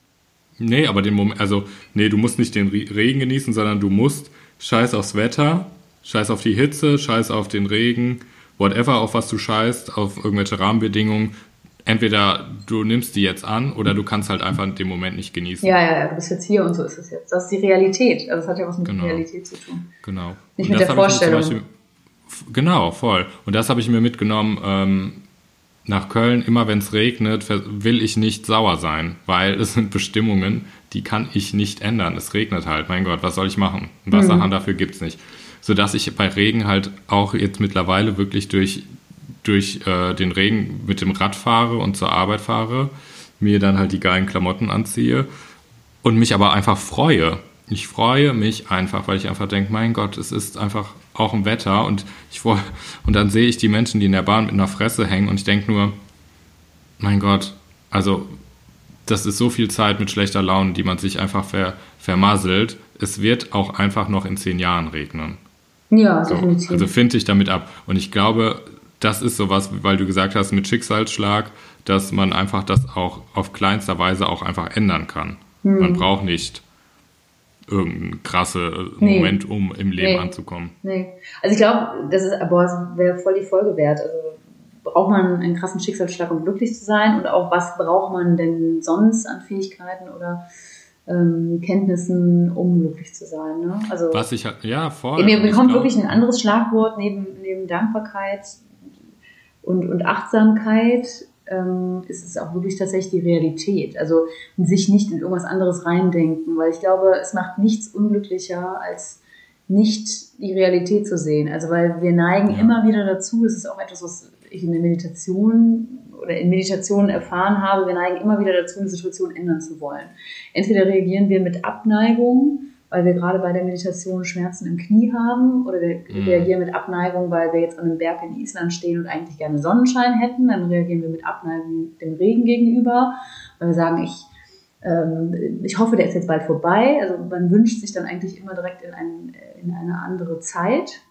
Nee, aber den Moment, also, nee, du musst nicht den Regen genießen, sondern du musst scheiß aufs Wetter, scheiß auf die Hitze, scheiß auf den Regen, whatever, auf was du scheißt, auf irgendwelche Rahmenbedingungen, entweder du nimmst die jetzt an oder du kannst halt einfach den Moment nicht genießen. Ja, ja, ja, du bist jetzt hier und so ist es jetzt. Das ist die Realität. Also das hat ja was mit genau. der Realität zu tun. Genau. Nicht und mit der Vorstellung. Beispiel, Genau, voll. Und das habe ich mir mitgenommen ähm, nach Köln. Immer wenn es regnet, will ich nicht sauer sein, weil es sind Bestimmungen, die kann ich nicht ändern. Es regnet halt. Mein Gott, was soll ich machen? Ein Wasserhahn mhm. dafür gibt's nicht. Sodass ich bei Regen halt auch jetzt mittlerweile wirklich durch, durch äh, den Regen mit dem Rad fahre und zur Arbeit fahre, mir dann halt die geilen Klamotten anziehe und mich aber einfach freue. Ich freue mich einfach, weil ich einfach denke, mein Gott, es ist einfach auch im Wetter und ich vor, und dann sehe ich die Menschen, die in der Bahn mit einer Fresse hängen und ich denke nur, mein Gott, also das ist so viel Zeit mit schlechter Laune, die man sich einfach ver, vermasselt. Es wird auch einfach noch in zehn Jahren regnen. Ja, so, definitiv. Also finde ich damit ab. Und ich glaube, das ist sowas, weil du gesagt hast, mit Schicksalsschlag, dass man einfach das auch auf kleinster Weise auch einfach ändern kann. Hm. Man braucht nicht irgendein krasse nee. Moment, um im Leben nee. anzukommen. Nee. Also ich glaube, das ist, boah, das wäre voll die Folge wert. Also braucht man einen krassen Schicksalsschlag, um glücklich zu sein? Und auch was braucht man denn sonst an Fähigkeiten oder ähm, Kenntnissen, um glücklich zu sein? Ne? Also was ich ja voll. Mir bekommt wirklich ein anderes Schlagwort neben, neben Dankbarkeit und, und Achtsamkeit ähm, ist es auch wirklich tatsächlich die Realität. Also sich nicht in irgendwas anderes reindenken, weil ich glaube, es macht nichts unglücklicher als nicht die Realität zu sehen. Also weil wir neigen ja. immer wieder dazu, es ist auch etwas, was ich in der Meditation oder in Meditationen erfahren habe, wir neigen immer wieder dazu, eine Situation ändern zu wollen. Entweder reagieren wir mit Abneigung weil wir gerade bei der Meditation Schmerzen im Knie haben oder wir mhm. reagieren mit Abneigung, weil wir jetzt an einem Berg in Island stehen und eigentlich gerne Sonnenschein hätten. Dann reagieren wir mit Abneigung dem Regen gegenüber, weil wir sagen, ich, ähm, ich hoffe, der ist jetzt bald vorbei. Also man wünscht sich dann eigentlich immer direkt in, ein, in eine andere Zeit.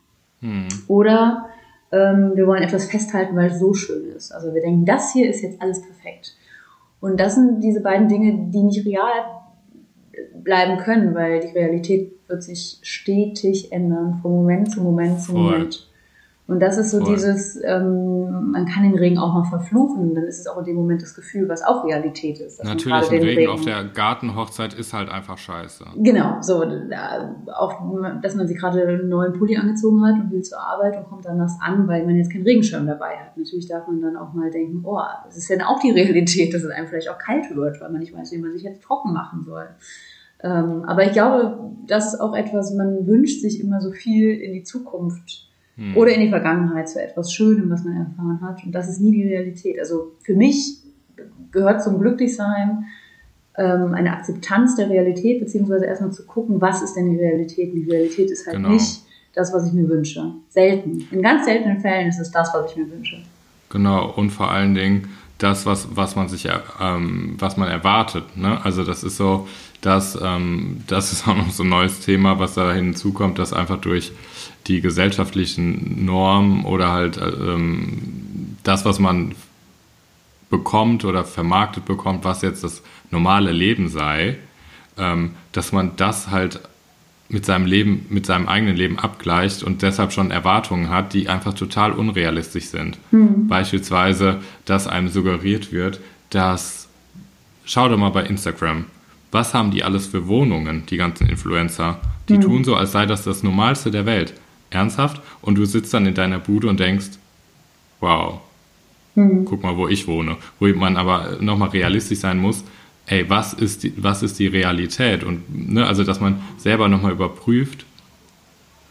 Mhm. Oder ähm, wir wollen etwas festhalten, weil es so schön ist. Also wir denken, das hier ist jetzt alles perfekt. Und das sind diese beiden Dinge, die nicht real bleiben können, weil die Realität wird sich stetig ändern, von Moment zu Moment zu Moment. Und das ist so Voll. dieses, ähm, man kann den Regen auch mal verfluchen, dann ist es auch in dem Moment das Gefühl, was auch Realität ist. Natürlich, ein Regen, Regen, auf der Gartenhochzeit ist halt einfach scheiße. Genau, so, auch, dass man sich gerade einen neuen Pulli angezogen hat und will zur Arbeit und kommt dann nass an, weil man jetzt keinen Regenschirm dabei hat. Natürlich darf man dann auch mal denken, oh, das ist ja auch die Realität, dass es einem vielleicht auch kalt wird, weil man nicht weiß, wie man sich jetzt trocken machen soll. Ähm, aber ich glaube, das ist auch etwas, man wünscht sich immer so viel in die Zukunft hm. oder in die Vergangenheit zu etwas Schönem, was man erfahren hat. Und das ist nie die Realität. Also für mich gehört zum Glücklichsein ähm, eine Akzeptanz der Realität, beziehungsweise erstmal zu gucken, was ist denn die Realität? Und die Realität ist halt genau. nicht das, was ich mir wünsche. Selten. In ganz seltenen Fällen ist es das, was ich mir wünsche. Genau, und vor allen Dingen das, was, was man sich, ähm, was man erwartet. Ne? Also das ist so, dass ähm, das ist (laughs) auch noch so ein neues Thema, was da hinzukommt, dass einfach durch die gesellschaftlichen Normen oder halt ähm, das, was man bekommt oder vermarktet bekommt, was jetzt das normale Leben sei, ähm, dass man das halt mit seinem Leben, mit seinem eigenen Leben abgleicht und deshalb schon Erwartungen hat, die einfach total unrealistisch sind. Mhm. Beispielsweise, dass einem suggeriert wird, dass, schau doch mal bei Instagram, was haben die alles für Wohnungen, die ganzen Influencer? Die mhm. tun so, als sei das das Normalste der Welt. Ernsthaft? Und du sitzt dann in deiner Bude und denkst, wow, mhm. guck mal, wo ich wohne. Wo man aber nochmal realistisch sein muss, ey, was ist die, was ist die Realität? Und ne, also, dass man selber nochmal überprüft,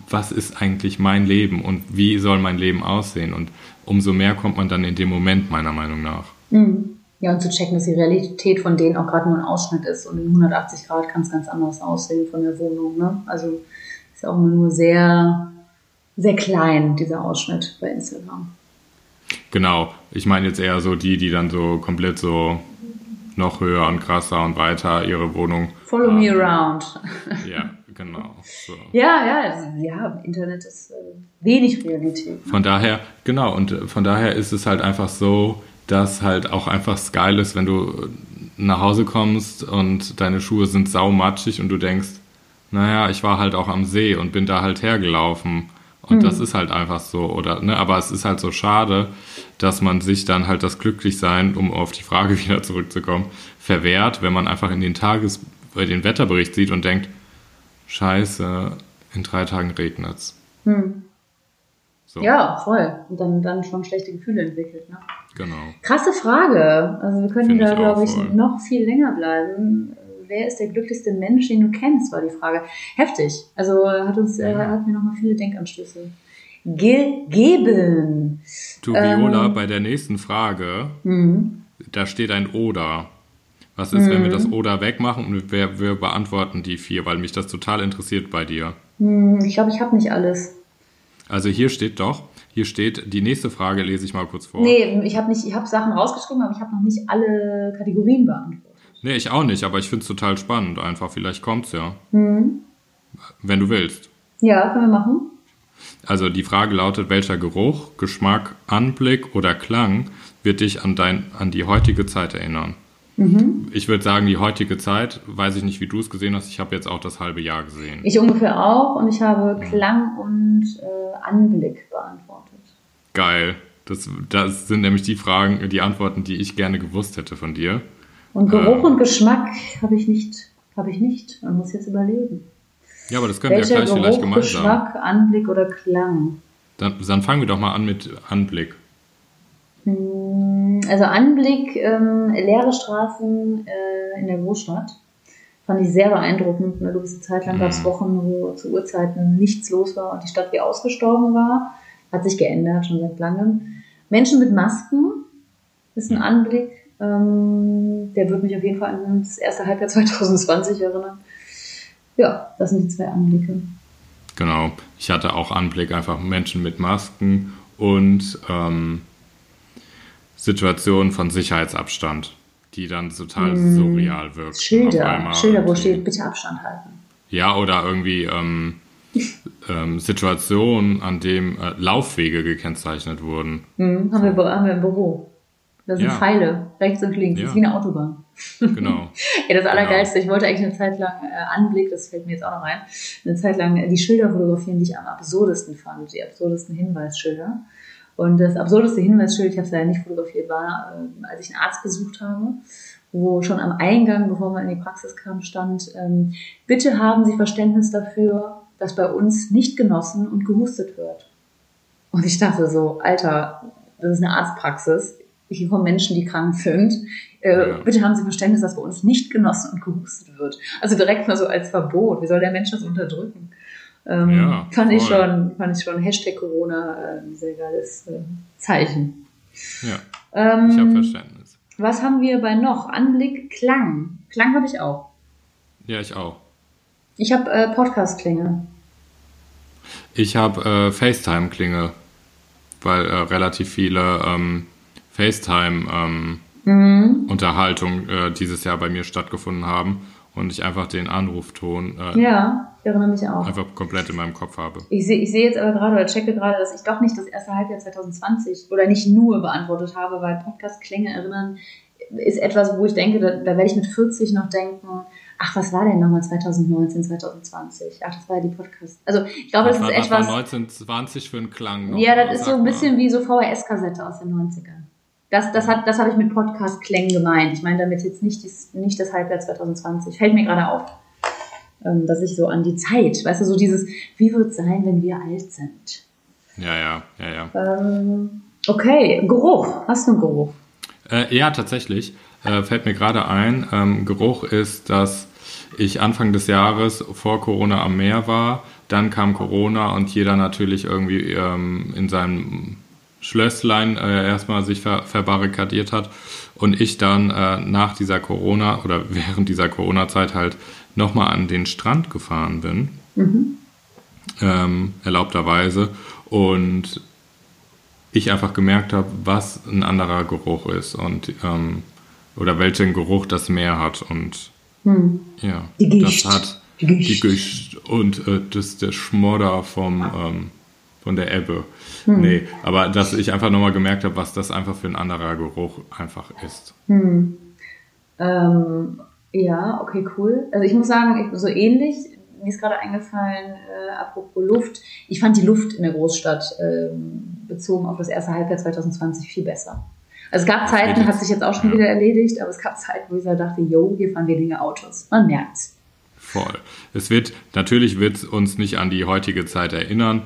was ist eigentlich mein Leben und wie soll mein Leben aussehen? Und umso mehr kommt man dann in dem Moment, meiner Meinung nach. Mhm. Ja, und zu checken, dass die Realität von denen auch gerade nur ein Ausschnitt ist und in 180 Grad kann es ganz anders aussehen von der Wohnung. Ne? Also ist ja auch immer nur sehr, sehr klein, dieser Ausschnitt bei Instagram. Genau, ich meine jetzt eher so die, die dann so komplett so noch höher und krasser und weiter ihre Wohnung. Follow haben. me around. (laughs) Ja, genau. So. Ja, ja, ja, Internet ist äh, wenig Realität. Von daher, genau, und äh, von daher ist es halt einfach so, dass halt auch einfach geil ist, wenn du nach Hause kommst und deine Schuhe sind saumatschig und du denkst, naja, ich war halt auch am See und bin da halt hergelaufen. Und mhm. das ist halt einfach so, oder, ne, aber es ist halt so schade, dass man sich dann halt das Glücklichsein, um auf die Frage (laughs) wieder zurückzukommen, verwehrt, wenn man einfach in den Tages, äh, den Wetterbericht sieht und denkt, scheiße, in drei Tagen regnet's. Mhm. So, Ja, voll. Und dann, dann schon schlechte Gefühle entwickelt. Ne? genau. Krasse Frage. Also wir könnten Find da, glaube ich, noch viel länger bleiben. Wer ist der glücklichste Mensch, den du kennst, war die Frage. Heftig. Also hat uns, äh, hat mir nochmal viele Denkanstöße gegeben. Du, Viola, Ähm. bei der nächsten Frage, Mhm. da steht ein Oder. Was ist, wenn wir Mhm. das Oder wegmachen und wir, wir beantworten die vier, weil mich das total interessiert bei dir. Hm, ich glaube, ich habe nicht alles. Also hier steht doch, hier steht, die nächste Frage lese ich mal kurz vor. Nee, ich habe nicht, ich habe Sachen rausgeschrieben, aber ich habe noch nicht alle Kategorien beantwortet. Nee, ich auch nicht, aber ich finde es total spannend einfach. Vielleicht kommt's ja, Mhm. wenn du willst. Ja, können wir machen. Also die Frage lautet, welcher Geruch, Geschmack, Anblick oder Klang wird dich an, dein, an die heutige Zeit erinnern? Mhm. Ich würde sagen, die heutige Zeit, weiß ich nicht, wie du es gesehen hast, ich habe jetzt auch das halbe Jahr gesehen. Ich ungefähr auch und ich habe Klang und äh, Anblick beantwortet. Geil. Das, das sind nämlich die Fragen, die Antworten, die ich gerne gewusst hätte von dir. Und Geruch Ähm. und Geschmack habe ich nicht, habe ich nicht. Man muss jetzt überlegen. Ja, aber das können wir Welcher ja gleich vielleicht Geruch, gemeinsam. Geschmack, Anblick oder Klang? Dann, dann fangen wir doch mal an mit Anblick. Hm, Also Anblick, ähm, leere Straßen äh, in der Großstadt. Fand ich sehr beeindruckend. Eine gewisse Zeit lang gab es Mhm. Wochen, wo zu Uhrzeiten nichts los war und die Stadt wie ausgestorben war. Hat sich geändert, schon seit langem. Menschen mit Masken ist ein Anblick. Ähm, der wird mich auf jeden Fall an das erste Halbjahr (laughs) 2020 erinnern. Ja, das sind die zwei Anblicke. Genau. Ich hatte auch Anblick, einfach Menschen mit Masken und ähm, Situationen von Sicherheitsabstand, die dann total surreal wirken. Schilder, Schilder, wo steht, bitte Abstand halten. Ja, oder irgendwie ähm, (laughs) ähm, Situationen, an denen äh, Laufwege gekennzeichnet wurden. Mhm, haben, wir, haben wir im Büro. Da sind Ja. Pfeile, rechts und links. Das ist Ja. wie eine Autobahn. Genau. (laughs) Ja, das Allergeilste, ich wollte eigentlich eine Zeit lang äh, Anblick, das fällt mir jetzt auch noch ein, eine Zeit lang äh, die Schilder fotografieren, die ich am absurdesten fand, die absurdesten Hinweisschilder. Und das absurdeste Hinweisschild, ich habe es leider nicht fotografiert, war, äh, als ich einen Arzt besucht habe, wo schon am Eingang, bevor man in die Praxis kam, stand, ähm, bitte haben Sie Verständnis dafür, dass bei uns nicht genossen und gehustet wird. Und ich dachte so, Alter, das ist eine Arztpraxis. Hier kommen Menschen, die krank sind. Äh, Ja. Bitte haben Sie Verständnis, dass bei uns nicht genossen und gehustet wird. Also direkt mal so als Verbot. Wie soll der Mensch das unterdrücken? Ähm, Ja, fand, ich voll. schon, fand ich schon Hashtag Corona äh, ein sehr geiles äh, Zeichen. Ja, Ähm, ich habe Verständnis. was haben wir bei noch? Anblick, Klang. Klang habe ich auch. Ja, ich auch. Ich habe äh, Podcast-Klänge. Ich habe äh, FaceTime-Klinge, weil äh, relativ viele ähm, FaceTime-Unterhaltungen äh, dieses Jahr bei mir stattgefunden haben und ich einfach den Anrufton äh, Ja, ich erinnere mich auch. einfach komplett in meinem Kopf habe. Ich sehe ich sehe jetzt aber gerade oder checke gerade, dass ich doch nicht das erste Halbjahr 2020 oder nicht nur beantwortet habe, weil Podcast-Klänge erinnern ist etwas, wo ich denke, da, da werde ich mit 40 noch denken, ach, was war denn nochmal 2019, 2020? Ach, das war ja die Podcast. Also ich glaube, das ist war, etwas. was war 1920 für ein Klang? noch? Ja, das ist so ein bisschen wie so VHS-Kassette aus den 90ern. Das, das, hat, das habe ich mit Podcast-Klängen gemeint. Ich meine damit jetzt nicht, dies, nicht das Halbjahr 2020. Fällt mir gerade auf, ähm, dass ich so an die Zeit, weißt du, so dieses, wie wird es sein, wenn wir alt sind? Ja, ja, ja, ja. Ähm, okay, Geruch. Hast du einen Geruch? Äh, ja, tatsächlich. Äh, fällt mir gerade ein. Ähm, Geruch ist, dass ich Anfang des Jahres vor Corona am Meer war. Dann kam Corona und jeder natürlich irgendwie ähm, in seinem Schlösslein äh, erstmal sich ver verbarrikadiert hat. Und ich dann äh, nach dieser Corona oder (laughs) während dieser Corona-Zeit halt nochmal an den Strand gefahren bin. Ähm, erlaubterweise. Und ich einfach gemerkt habe, was ein anderer Geruch ist und ähm, oder welchen Geruch das Meer hat und ja, Die Gischt. das hat Die die. Gischt und äh, das der Schmodder vom ähm, von der Ebbe. Hm. Nee, aber dass ich einfach nochmal gemerkt habe, was das einfach für ein anderer Geruch einfach ist. Ähm, ja, okay, cool. Also ich muss sagen, ich, so ähnlich. Mir ist gerade eingefallen, äh, apropos Luft. Ich fand die Luft in der Großstadt ähm, bezogen auf das erste Halbjahr 2020 viel besser. Also es gab Zeiten, hat sich jetzt auch schon ja. wieder erledigt, aber es gab Zeiten, wo ich so dachte, yo, hier fahren weniger Autos. Man merkt's. Voll. Es wird, natürlich wird es uns nicht an die heutige Zeit erinnern,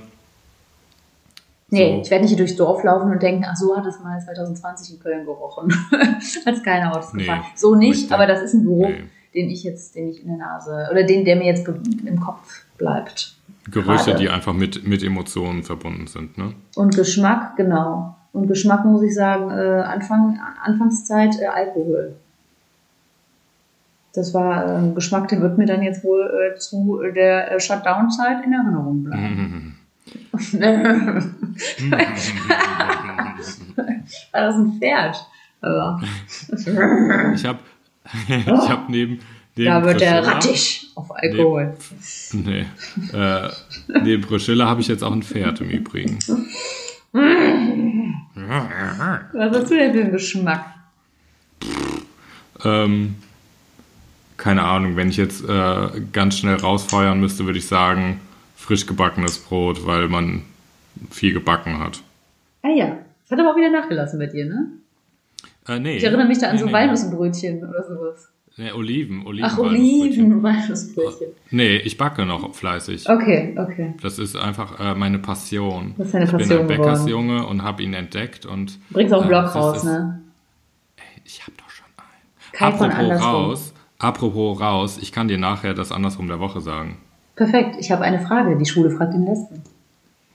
Nee, So. ich werde nicht hier durchs Dorf laufen und denken, ach so hat es mal 2020 in Köln gerochen. (laughs) Als keine Autosgefahr. Nee. so nicht, aber das ist ein Geruch, Nee. den ich jetzt, den ich in der Nase, oder den, der mir jetzt im Kopf bleibt. Gerüche, Gerade. die einfach mit, mit Emotionen verbunden sind. Ne? Und Geschmack, genau. Und Geschmack muss ich sagen, äh, Anfang, Anfangszeit äh, Alkohol. Das war äh, Geschmack, der wird mir dann jetzt wohl äh, zu der äh, Shutdown-Zeit in Erinnerung bleiben. (laughs) War das ein Pferd? Also, Ich habe (laughs) ich hab neben, neben da wird der rattig auf Alkohol. Nee. Äh, neben Priscilla habe ich jetzt auch ein Pferd im Übrigen. Was hast du denn für einen Geschmack? Ähm, keine Ahnung, wenn ich jetzt äh, ganz schnell rausfeuern müsste, würde ich sagen, frisch gebackenes Brot, weil man viel gebacken hat. Ah ja, das hat aber auch wieder nachgelassen bei dir, ne? Äh, nee. Ich erinnere mich da an nee, so nee, Walnussbrötchen oder sowas. Nee, Oliven. Oliven Ach. Oliven, Walnussbrötchen. Nee, ich backe noch fleißig. Okay, okay. Das ist einfach äh, meine Passion. Das ist deine ich bin Passion ein Bäckersjunge und habe ihn entdeckt und Du bringst auch einen äh, Blog raus, ist- ne? Ich habe doch schon einen. Kai von apropos raus, apropos raus, ich kann dir nachher das andersrum der Woche sagen. Perfekt, ich habe eine Frage. Die Schule fragt den Lesben.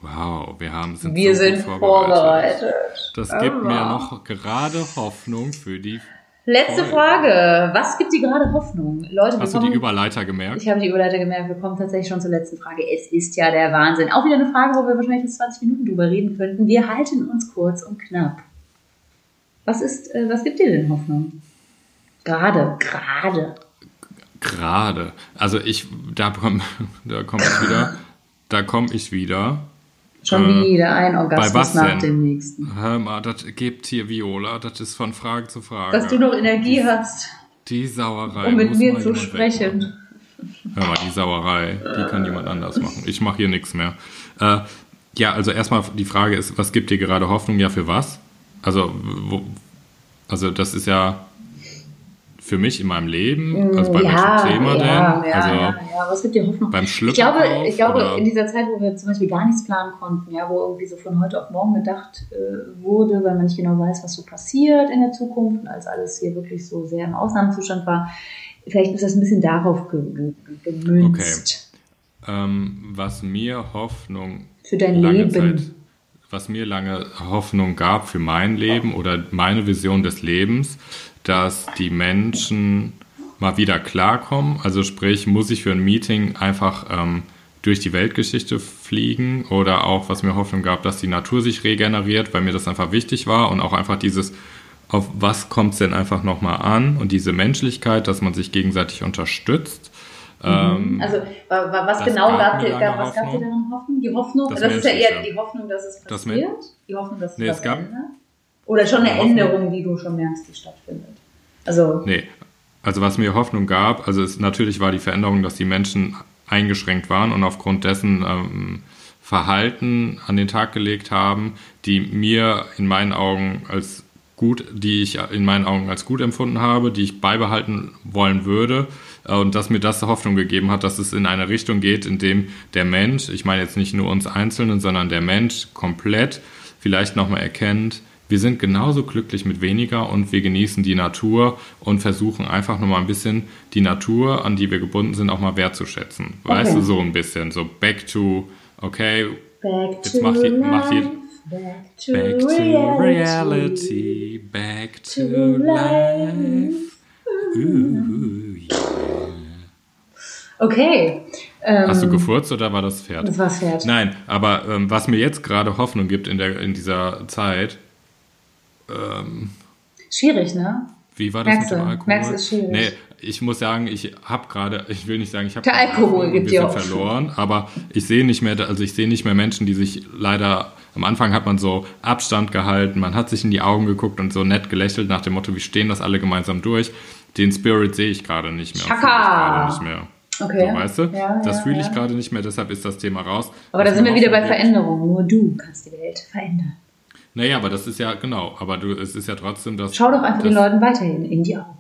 Wow, wir haben sind Wir so sind vorbereitet. Das gibt mir noch gerade Hoffnung für die. Letzte Voll. Frage. Was gibt dir gerade Hoffnung? Leute, Hast du die kommen, Überleiter gemerkt? ich habe die Überleiter gemerkt, wir kommen tatsächlich schon zur letzten Frage. Es ist ja der Wahnsinn. Auch wieder eine Frage, wo wir wahrscheinlich jetzt 20 Minuten drüber reden könnten. Wir halten uns kurz und knapp. Was ist, äh, was gibt dir denn Hoffnung? Gerade, gerade. Gerade. Also ich, da komme (laughs) da komm ich wieder. Da komme ich wieder. Schon Äh, wieder ein Orgasmus was nach dem nächsten. Hör mal, das gibt hier Viola. Das ist von Frage zu Frage. Dass du noch Energie hast, Die Sauerei. um mit mir zu sprechen. wegmachen. Hör mal, die Sauerei, die kann jemand anders machen. Ich mache hier nichts mehr. Äh, ja, also erstmal die Frage ist, was gibt dir gerade Hoffnung? Ja, für was? Also, wo, also das ist ja für mich in meinem Leben, also bei welchem Thema ja, denn? Ja, also ja, ja, was gibt dir Hoffnung? beim Ich Schlüpfen glaube, ich glaube oder? in dieser Zeit, wo wir zum Beispiel gar nichts planen konnten, ja, wo irgendwie so von heute auf morgen gedacht äh, wurde, weil man nicht genau weiß, was so passiert in der Zukunft und als alles hier wirklich so sehr im Ausnahmezustand war, vielleicht ist das ein bisschen darauf ge ge ge- gemünzt. ähm, was mir Hoffnung Für dein Leben. Zeit, was mir lange Hoffnung gab für mein Leben oder meine Vision des Lebens, dass die Menschen mal wieder klarkommen. Also sprich, muss ich für ein Meeting einfach ähm, durch die Weltgeschichte fliegen oder auch, was mir Hoffnung gab, dass die Natur sich regeneriert, weil mir das einfach wichtig war und auch einfach dieses, auf was kommt es denn einfach nochmal an und diese Menschlichkeit, dass man sich gegenseitig unterstützt. Ähm, Also wa- wa- was genau gab dir, gab, was gab dir Hoffnung. daran Hoffnung? Die Hoffnung, Das das, ist ja eher die Hoffnung, dass es passiert, die Hoffnung, dass es Nee, es gab- ändert. Oder schon eine Änderung, die du schon merkst, die stattfindet. Also Nee, also was mir Hoffnung gab, also es, natürlich war die Veränderung, dass die Menschen eingeschränkt waren und aufgrund dessen ähm, Verhalten an den Tag gelegt haben, die mir in meinen Augen als gut, die ich in meinen Augen als gut empfunden habe, die ich beibehalten wollen würde. Äh, und dass mir das Hoffnung gegeben hat, dass es in eine Richtung geht, in dem der Mensch, ich meine jetzt nicht nur uns Einzelnen, sondern der Mensch komplett vielleicht nochmal erkennt, wir sind genauso glücklich mit weniger und wir genießen die Natur und versuchen einfach nochmal ein bisschen die Natur, an die wir gebunden sind, auch mal wertzuschätzen. Weißt Okay. du, so ein bisschen, so back to, okay, back Jetzt to macht die- macht die- back to, back to reality. reality, back to to life. life. Ooh, yeah. Okay. Ähm, Hast du gefurzt oder war das Pferd? Das war Pferd. Nein, aber ähm, was mir jetzt gerade Hoffnung gibt in, der, in dieser Zeit, ähm, Schwierig, ne? Wie war das Merkst mit dem du? Alkohol? Merkst ist schwierig. Nee, ich muss sagen, ich habe gerade, ich will nicht sagen, ich habe Der Alkohol sind Hoffnung. verloren, aber ich sehe nicht mehr, also ich sehe nicht mehr Menschen, die sich leider am Anfang hat man so Abstand gehalten, man hat sich in die Augen geguckt und so nett gelächelt nach dem Motto, wir stehen das alle gemeinsam durch. Den Spirit sehe ich gerade nicht mehr. und fühle ich Chaka! gerade nicht mehr. Okay. So, weißt du? Ja, das ja, fühle ich ja. gerade nicht mehr, deshalb ist das Thema raus. Aber da sind wir wieder bei Veränderung. Nur du kannst die Welt verändern. Naja, aber das ist ja, genau, aber du, es ist ja trotzdem das. Schau doch einfach das, den Leuten weiterhin in die Augen.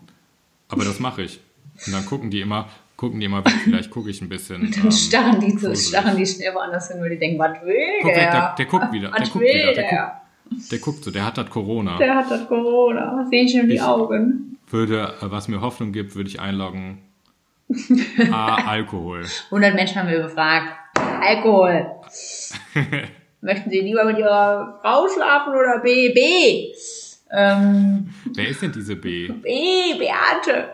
Aber das mache ich. Und dann gucken die immer, gucken die immer vielleicht gucke ich ein bisschen. Und (laughs) dann ähm, starren die, gruselig. starren die schnell woanders hin, weil die denken, was will Guck weg, der? der, der guckt wieder, der was guckt will wieder, der der? guckt, der guckt so, der hat das Corona. Der hat das Corona, sehe ich in die Ich- Augen. Würde, äh, was mir Hoffnung gibt, würde ich einloggen. A, (laughs) Alkohol. 100 Menschen haben wir befragt. Alkohol. (laughs) Möchten Sie lieber mit Ihrer Frau schlafen oder B? B. Ähm, Wer ist denn diese B? B, Beate.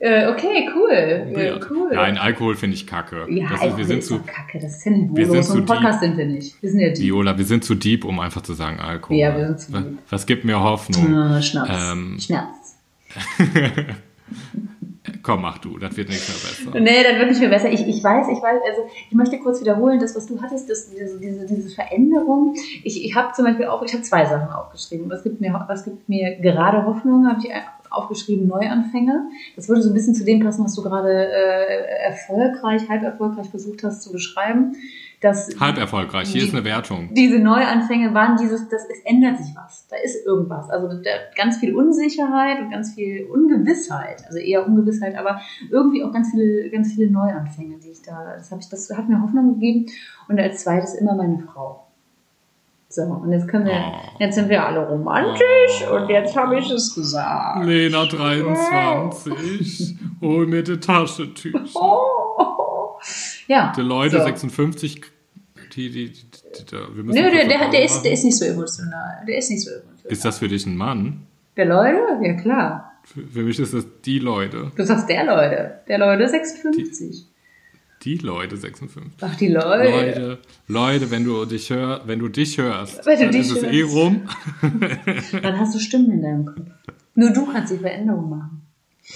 Äh, okay, cool. Äh, Beate. cool. Nein, Alkohol finde ich kacke. ja, das ist, wir sind ist zu, kacke. Das ist ja nicht wir sind So ein Podcast deep. sind wir nicht. Wir sind ja die. Viola, wir sind zu deep, um einfach zu sagen Alkohol. Ja, wir sind zu was, deep. was gibt mir Hoffnung? Äh, Schnaps. Ähm, Schnaps. (laughs) Komm, mach du, das wird nicht mehr besser. Nee, das wird nicht mehr besser. Ich, ich weiß, ich weiß, also ich möchte kurz wiederholen, das, was du hattest, das, diese, diese, diese Veränderung. Ich, ich habe zum Beispiel auch, ich habe zwei Sachen aufgeschrieben. Was gibt mir, was gibt mir gerade Hoffnung, habe ich aufgeschrieben, Neuanfänge. Das würde so ein bisschen zu dem passen, was du gerade äh, erfolgreich, halb erfolgreich versucht hast zu beschreiben. Dass Halb erfolgreich, hier ist eine Wertung. diese Neuanfänge waren dieses, das, es ändert sich was, da ist irgendwas. Also da, ganz viel Unsicherheit und ganz viel Ungewissheit, also eher Ungewissheit, aber irgendwie auch ganz viele, ganz viele Neuanfänge, die ich da, das, hab ich, das hat mir Hoffnung gegeben. Und als zweites immer meine Frau. So, und jetzt können wir, Oh. jetzt sind wir alle romantisch und jetzt habe ich es gesagt. Lena 23, hol mir die Taschentücher. Oh. Ja. Die Leute so. 56, die, die, die, die, wir müssen Nö, der, der, der, ist, der ist nicht so emotional. Der ist nicht so emotional. Ist das für dich ein Mann? der Leute? Ja, klar. Für, für mich ist das die Leute. Du sagst der Leute. Der Leute 56. Die Leute 56. Ach, die Leute. Leute, Leute, wenn du dich hör, wenn du dich hörst, Wenn du dann dich ist es hörst. eh rum. (laughs) Dann hast du Stimmen in deinem Kopf. Nur du kannst die Veränderung machen.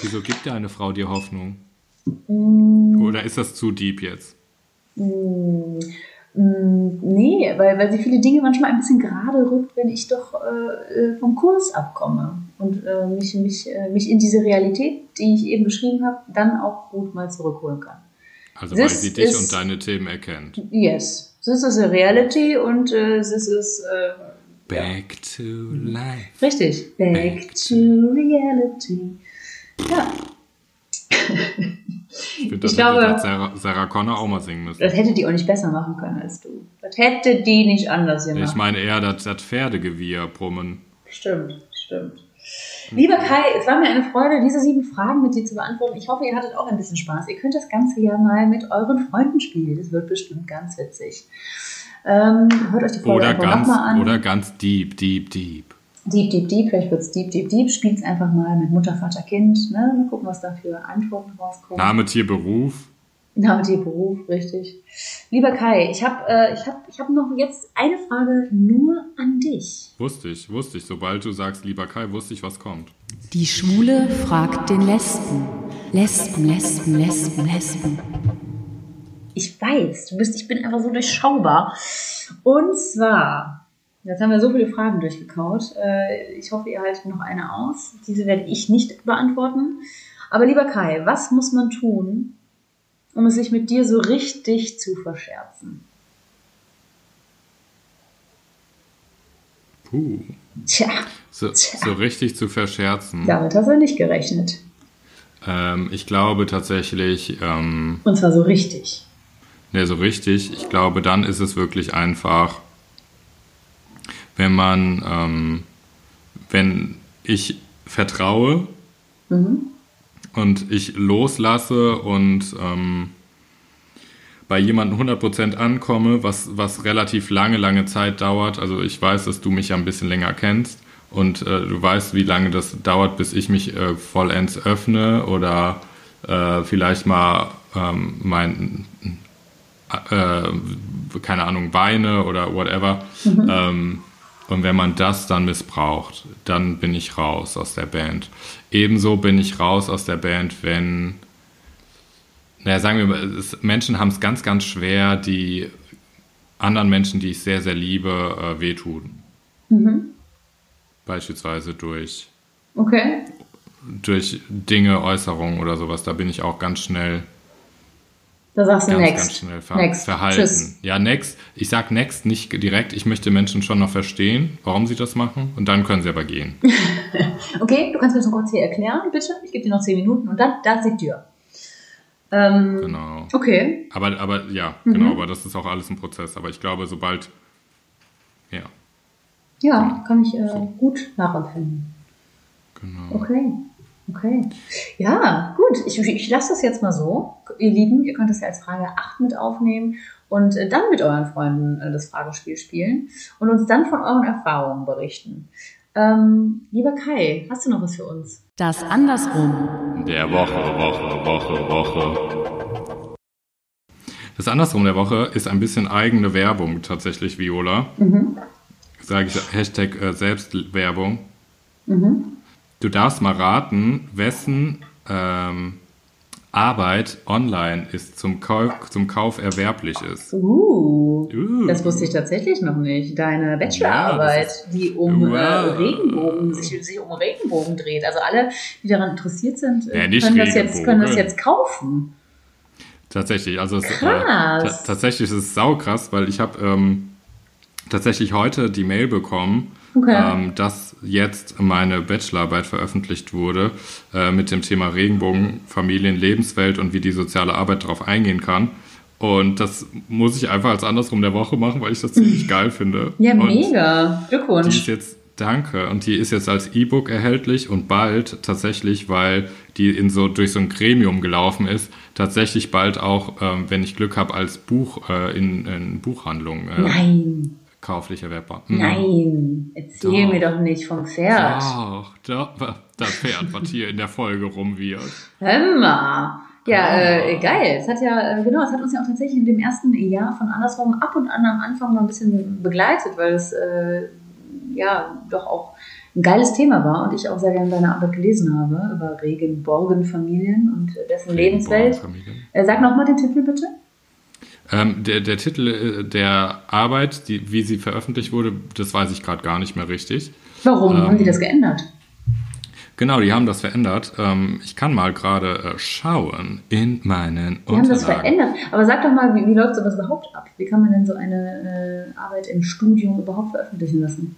Wieso gibt dir eine Frau dir Hoffnung? Oder ist das zu deep jetzt? Mm, mm, Nee, weil, weil sie viele Dinge manchmal ein bisschen gerade rückt, wenn ich doch äh, äh, vom Kurs abkomme und äh, mich, mich, äh, mich in diese Realität, die ich eben beschrieben habe, dann auch gut mal zurückholen kann. Also weil This sie dich is- und deine Themen erkennt. Yes, this is a reality und äh, this is äh, Back to life. richtig. Back Back to reality. Ja, (laughs) Ich finde, das Ich glaube- Sarah, Sarah Connor auch mal singen müssen. das hätte die auch nicht besser machen können als du. Das hätte die nicht anders gemacht. Ich meine eher das, das Pferdegewirr brummen. Stimmt, stimmt. Lieber Kai, es war mir eine Freude, diese sieben Fragen mit dir zu beantworten. Ich hoffe, ihr hattet auch ein bisschen Spaß. Ihr könnt das Ganze ja mal mit euren Freunden spielen. Das wird bestimmt ganz witzig. Ähm, hört euch die Folge Oder ganz, nochmal an. oder ganz deep, deep, deep. Deep, deep, deep. Vielleicht wird es deep, deep, deep. Spielt es einfach mal mit Mutter, Vater, Kind. Ne? Mal gucken, was da für Antworten rauskommen. Name, Tier, Beruf. Name, Tier, Beruf, richtig. Lieber Kai, ich habe äh, ich hab, ich hab noch jetzt eine Frage nur an dich. Wusste ich, wusste ich. Sobald du sagst, lieber Kai, wusste ich, was kommt. Die Schwule fragt den Lesben. Lesben, Lesben, Lesben, Lesben. Ich weiß, du bist, ich bin einfach so durchschaubar. Und zwar, jetzt haben wir so viele Fragen durchgekaut. Äh, Ich hoffe, ihr haltet noch eine aus. Diese werde ich nicht beantworten. Aber lieber Kai, was muss man tun, um es sich mit dir so richtig zu verscherzen? Puh. Tja, So, Tja. so richtig zu verscherzen. damit hast du nicht gerechnet. Ähm, ich glaube tatsächlich, ähm, Und zwar so richtig. ne, so richtig. Ich glaube, dann ist es wirklich einfach, wenn man, ähm, wenn ich vertraue und ich loslasse und ähm, bei jemandem 100% ankomme, was, was relativ lange, lange Zeit dauert. Also ich weiß, dass du mich ja ein bisschen länger kennst und äh, du weißt, wie lange das dauert, bis ich mich äh, vollends öffne oder äh, vielleicht mal ähm, mein, äh, keine Ahnung, weine oder whatever. Ähm, und wenn man das dann missbraucht, dann bin ich raus aus der Band. Ebenso bin ich raus aus der Band, wenn naja, sagen wir mal, Menschen haben es ganz, ganz schwer, die anderen Menschen, die ich sehr, sehr liebe, äh, wehtun. Beispielsweise durch, Okay. durch Dinge, Äußerungen oder sowas. Da bin ich auch ganz schnell, Da sagst du ganz, next. ganz schnell ver next. verhalten. Tschüss. Ja, next. Ich sag next nicht direkt. Ich möchte Menschen schon noch verstehen, warum sie das machen. Und dann können sie aber gehen. (laughs) Okay, du kannst mir noch kurz hier erklären, bitte. Ich gebe dir noch zehn Minuten und dann, da ist die Tür. Ähm, Genau. Okay. Aber, aber ja, Mhm. genau, aber das ist auch alles ein Prozess. Aber ich glaube, sobald, ja, Ja, kann ich äh, gut nachempfinden. genau. Okay. Okay. Ja, gut. Ich, ich lasse das jetzt mal so. Ihr Lieben, ihr könnt das ja als Frage 8 mit aufnehmen und äh, dann mit euren Freunden äh, das Fragespiel spielen und uns dann von euren Erfahrungen berichten. Ähm, lieber Kai, hast du noch was für uns? Das Andersrum. Der Woche, Woche, Woche, Woche. Das Andersrum der Woche ist ein bisschen eigene Werbung tatsächlich, Viola. Mhm. Sage ich Hashtag äh, Selbstwerbung. Mhm. Du darfst mal raten, wessen ähm, Arbeit online ist zum Kauf, zum Kauf erwerblich ist. Uh, Uh. das wusste ich tatsächlich noch nicht. Deine Bachelorarbeit, Ja, die um äh, Wow. Regenbogen, sich, sich um Regenbogen dreht. Also alle, die daran interessiert sind, äh, Ja, können, das jetzt, können das jetzt kaufen. Tatsächlich, also es, äh, Krass. ta- tatsächlich ist es saukrass, weil ich habe ähm, tatsächlich heute die Mail bekommen, Okay. ähm, dass jetzt meine Bachelorarbeit veröffentlicht wurde äh, mit dem Thema Regenbogen, Familien, Lebenswelt und wie die soziale Arbeit darauf eingehen kann. Und das muss ich einfach als andersrum der Woche machen, weil ich das ziemlich geil finde. Ja, und mega. Die ist Glückwunsch. jetzt, danke, und die ist jetzt als E-Book erhältlich und bald tatsächlich, weil die in so durch so ein Gremium gelaufen ist, tatsächlich bald auch, ähm, wenn ich Glück habe, als Buch äh, in, in Buchhandlungen äh, Nein, kauflich erwerbbar. Mhm. nein. Erzähl Doch. mir doch nicht vom Pferd. Doch, doch, das Pferd, was hier in der Folge rumwirrt. Hör mal. Ja, äh, geil. Es hat ja, äh, genau, es hat uns ja auch tatsächlich in dem ersten Jahr von andersrum ab und an am Anfang mal ein bisschen begleitet, weil es äh, ja doch auch ein geiles Thema war und ich auch sehr gerne deine Arbeit gelesen habe über Regenborgen-Familien und dessen Lebenswelt. Familien. Äh, sag nochmal den Titel bitte. Ähm, der, der Titel äh, der Arbeit, die, wie sie veröffentlicht wurde, das weiß ich gerade gar nicht mehr richtig. Warum Ähm, haben die das geändert? Genau, die haben das verändert. Ähm, ich kann mal gerade äh, schauen in meinen Die haben das Unterlagen. verändert. Aber sag doch mal, wie, wie läuft sowas überhaupt ab? Wie kann man denn so eine äh, Arbeit im Studium überhaupt veröffentlichen lassen?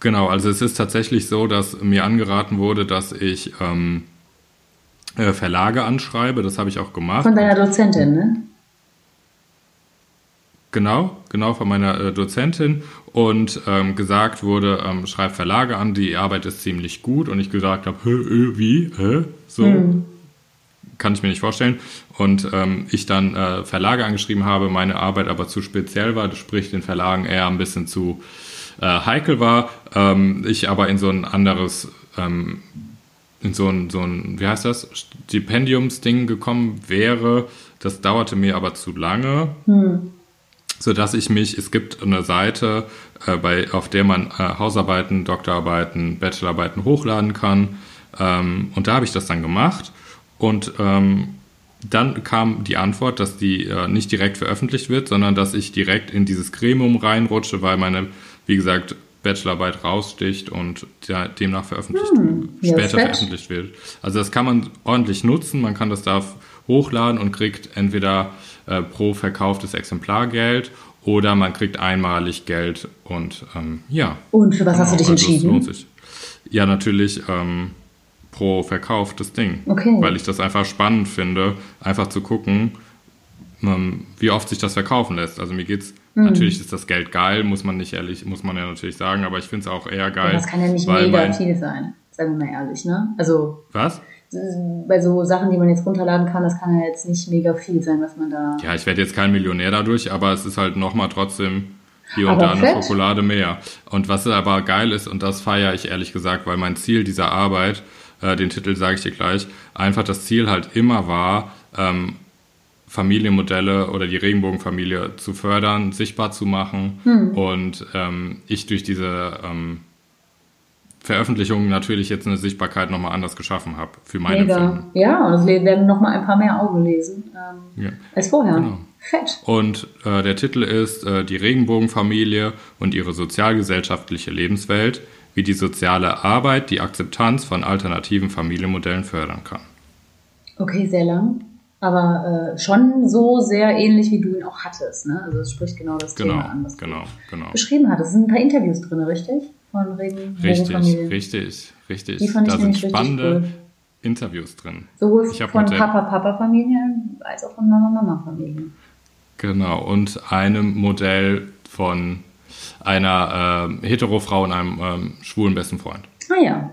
Genau, also es ist tatsächlich so, dass mir angeraten wurde, dass ich ähm, äh, Verlage anschreibe. Das habe ich auch gemacht. Von deiner Dozentin, ne? Genau, genau von meiner äh, Dozentin. Und ähm, gesagt wurde, ähm, schreib Verlage an, die Arbeit ist ziemlich gut. Und ich gesagt habe, hä, äh, wie, hä? so? Kann ich mir nicht vorstellen. Und ähm, ich dann äh, Verlage angeschrieben habe, meine Arbeit aber zu speziell war, sprich den Verlagen eher ein bisschen zu äh, heikel war, ähm, ich aber in so ein anderes ähm, in so ein, so ein, wie heißt das, Stipendiumsding gekommen wäre. Das dauerte mir aber zu lange. So dass ich mich, es gibt eine Seite, äh, bei, auf der man äh, Hausarbeiten, Doktorarbeiten, Bachelorarbeiten hochladen kann. Ähm, und da habe ich das dann gemacht. Und ähm, dann kam die Antwort, dass die äh, nicht direkt veröffentlicht wird, sondern dass ich direkt in dieses Gremium reinrutsche, weil meine, wie gesagt, Bachelorarbeit raussticht und der, demnach veröffentlicht, ja, später veröffentlicht wird. Also das kann man ordentlich nutzen, man kann das da hochladen und kriegt entweder äh, pro verkauftes Exemplar Geld oder man kriegt einmalig Geld und ähm, ja. Und für was hast du dich Genau, also es entschieden? lohnt sich. Ja, natürlich ähm, pro verkauftes Ding. Okay. Weil ich das einfach spannend finde, einfach zu gucken, ähm, wie oft sich das verkaufen lässt. Also mir geht's, Mhm. natürlich ist das Geld geil, muss man nicht ehrlich, muss man ja natürlich sagen, aber ich finde es auch eher geil. Das kann ja nicht mega viel sein, sagen wir mal ehrlich, ne? Also Was? Bei so Sachen, die man jetzt runterladen kann, das kann ja jetzt nicht mega viel sein, was man da. Ja, ich werde jetzt kein Millionär dadurch, aber es ist halt nochmal trotzdem hier und Aber da eine fett. Schokolade mehr. Und was aber geil ist, und das feiere ich ehrlich gesagt, weil mein Ziel dieser Arbeit, äh, den Titel sage ich dir gleich, einfach das Ziel halt immer war, ähm, Familienmodelle oder die Regenbogenfamilie zu fördern, sichtbar zu machen. Hm. Und ähm, ich durch diese ähm, Veröffentlichung natürlich jetzt eine Sichtbarkeit nochmal anders geschaffen habe für meine Mega. Filme. Ja, und es werden noch mal ein paar mehr Augen lesen ähm, Ja. als vorher. Genau. Fett. Und äh, der Titel ist äh, Die Regenbogenfamilie und ihre sozialgesellschaftliche Lebenswelt, wie die soziale Arbeit die Akzeptanz von alternativen Familienmodellen fördern kann. Okay, sehr lang. Aber äh, schon so sehr ähnlich, wie du ihn auch hattest. Ne? Also es spricht genau das Genau, Thema an, was genau, du genau. beschrieben hattest. Es sind ein paar Interviews drin, richtig? Von Regen Richtig, Regenfamilien. richtig, richtig. Die fand ich da sind nämlich richtig spannende, cool. Interviews drin. Sowohl Ich von Papa-Papa-Familien als auch von Mama-Mama-Familien. Genau, und einem Modell von einer ähm, Hetero-Frau und einem ähm, schwulen besten Freund. Ah ja.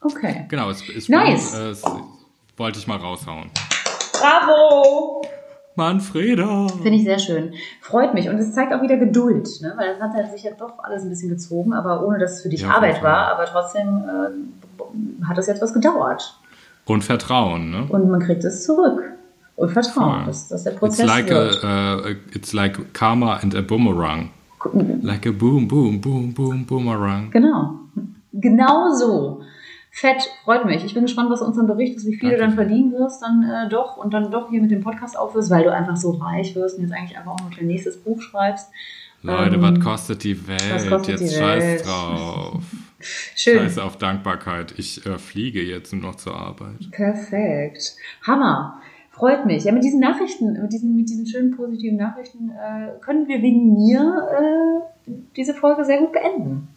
Okay. Genau, es ist Nice. äh, es, wollte ich mal raushauen. Bravo! Manfreda! Finde ich sehr schön. Freut mich. Und es zeigt auch wieder Geduld, ne? weil das hat sich ja doch alles ein bisschen gezogen, aber ohne dass es für dich Ja, Arbeit war. Aber trotzdem äh, hat es jetzt was gedauert. Und Vertrauen, ne? Und man kriegt es zurück. Und Vertrauen, Voll. dass, dass der It's Prozess like, wird. a, uh, it's like karma and a boomerang. Like a boom, boom, boom, boom, boomerang. Genau. Genau so. Fett, freut mich. Ich bin gespannt, was uns dann berichtest, wie viel du dann verdienen wirst, dann äh, doch und dann doch hier mit dem Podcast aufhörst, weil du einfach so reich wirst und jetzt eigentlich einfach auch noch dein nächstes Buch schreibst. Leute, Ähm, was kostet die Welt? kostet Jetzt die scheiß Welt? drauf. (laughs) Schön. Scheiß auf Dankbarkeit. Ich äh, fliege jetzt nur noch zur Arbeit. Perfekt. Hammer. Freut mich. Ja, mit diesen Nachrichten, mit diesen, mit diesen schönen positiven Nachrichten äh, können wir wegen mir äh, diese Folge sehr gut beenden.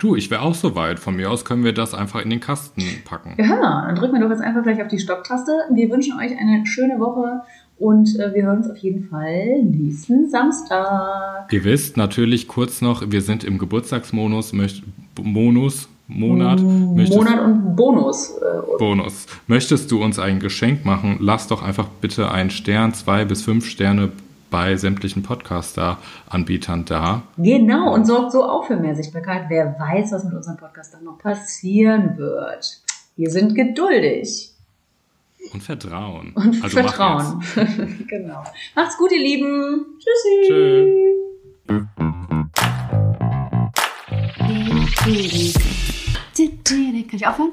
Du, ich wäre auch so weit. Von mir aus können wir das einfach in den Kasten packen. Ja, dann drücken wir doch jetzt einfach gleich auf die Stopptaste. Wir wünschen euch eine schöne Woche und äh, wir hören uns auf jeden Fall nächsten Samstag. Ihr wisst natürlich kurz noch, wir sind im Geburtstagsmonus, möcht, Monus, Monat. Möchtest, Monat und Bonus. Äh, Bonus. Möchtest du uns ein Geschenk machen? Lass doch einfach bitte einen Stern, zwei bis fünf Sterne bei sämtlichen Podcaster-Anbietern da. genau, und sorgt so auch für mehr Sichtbarkeit. Wer weiß, was mit unserem Podcast dann noch passieren wird. Wir sind geduldig. Und Vertrauen. Und Also mach Vertrauen. (laughs) genau. Macht's gut, ihr Lieben. Tschüssi. Tschö. Kann ich aufhören?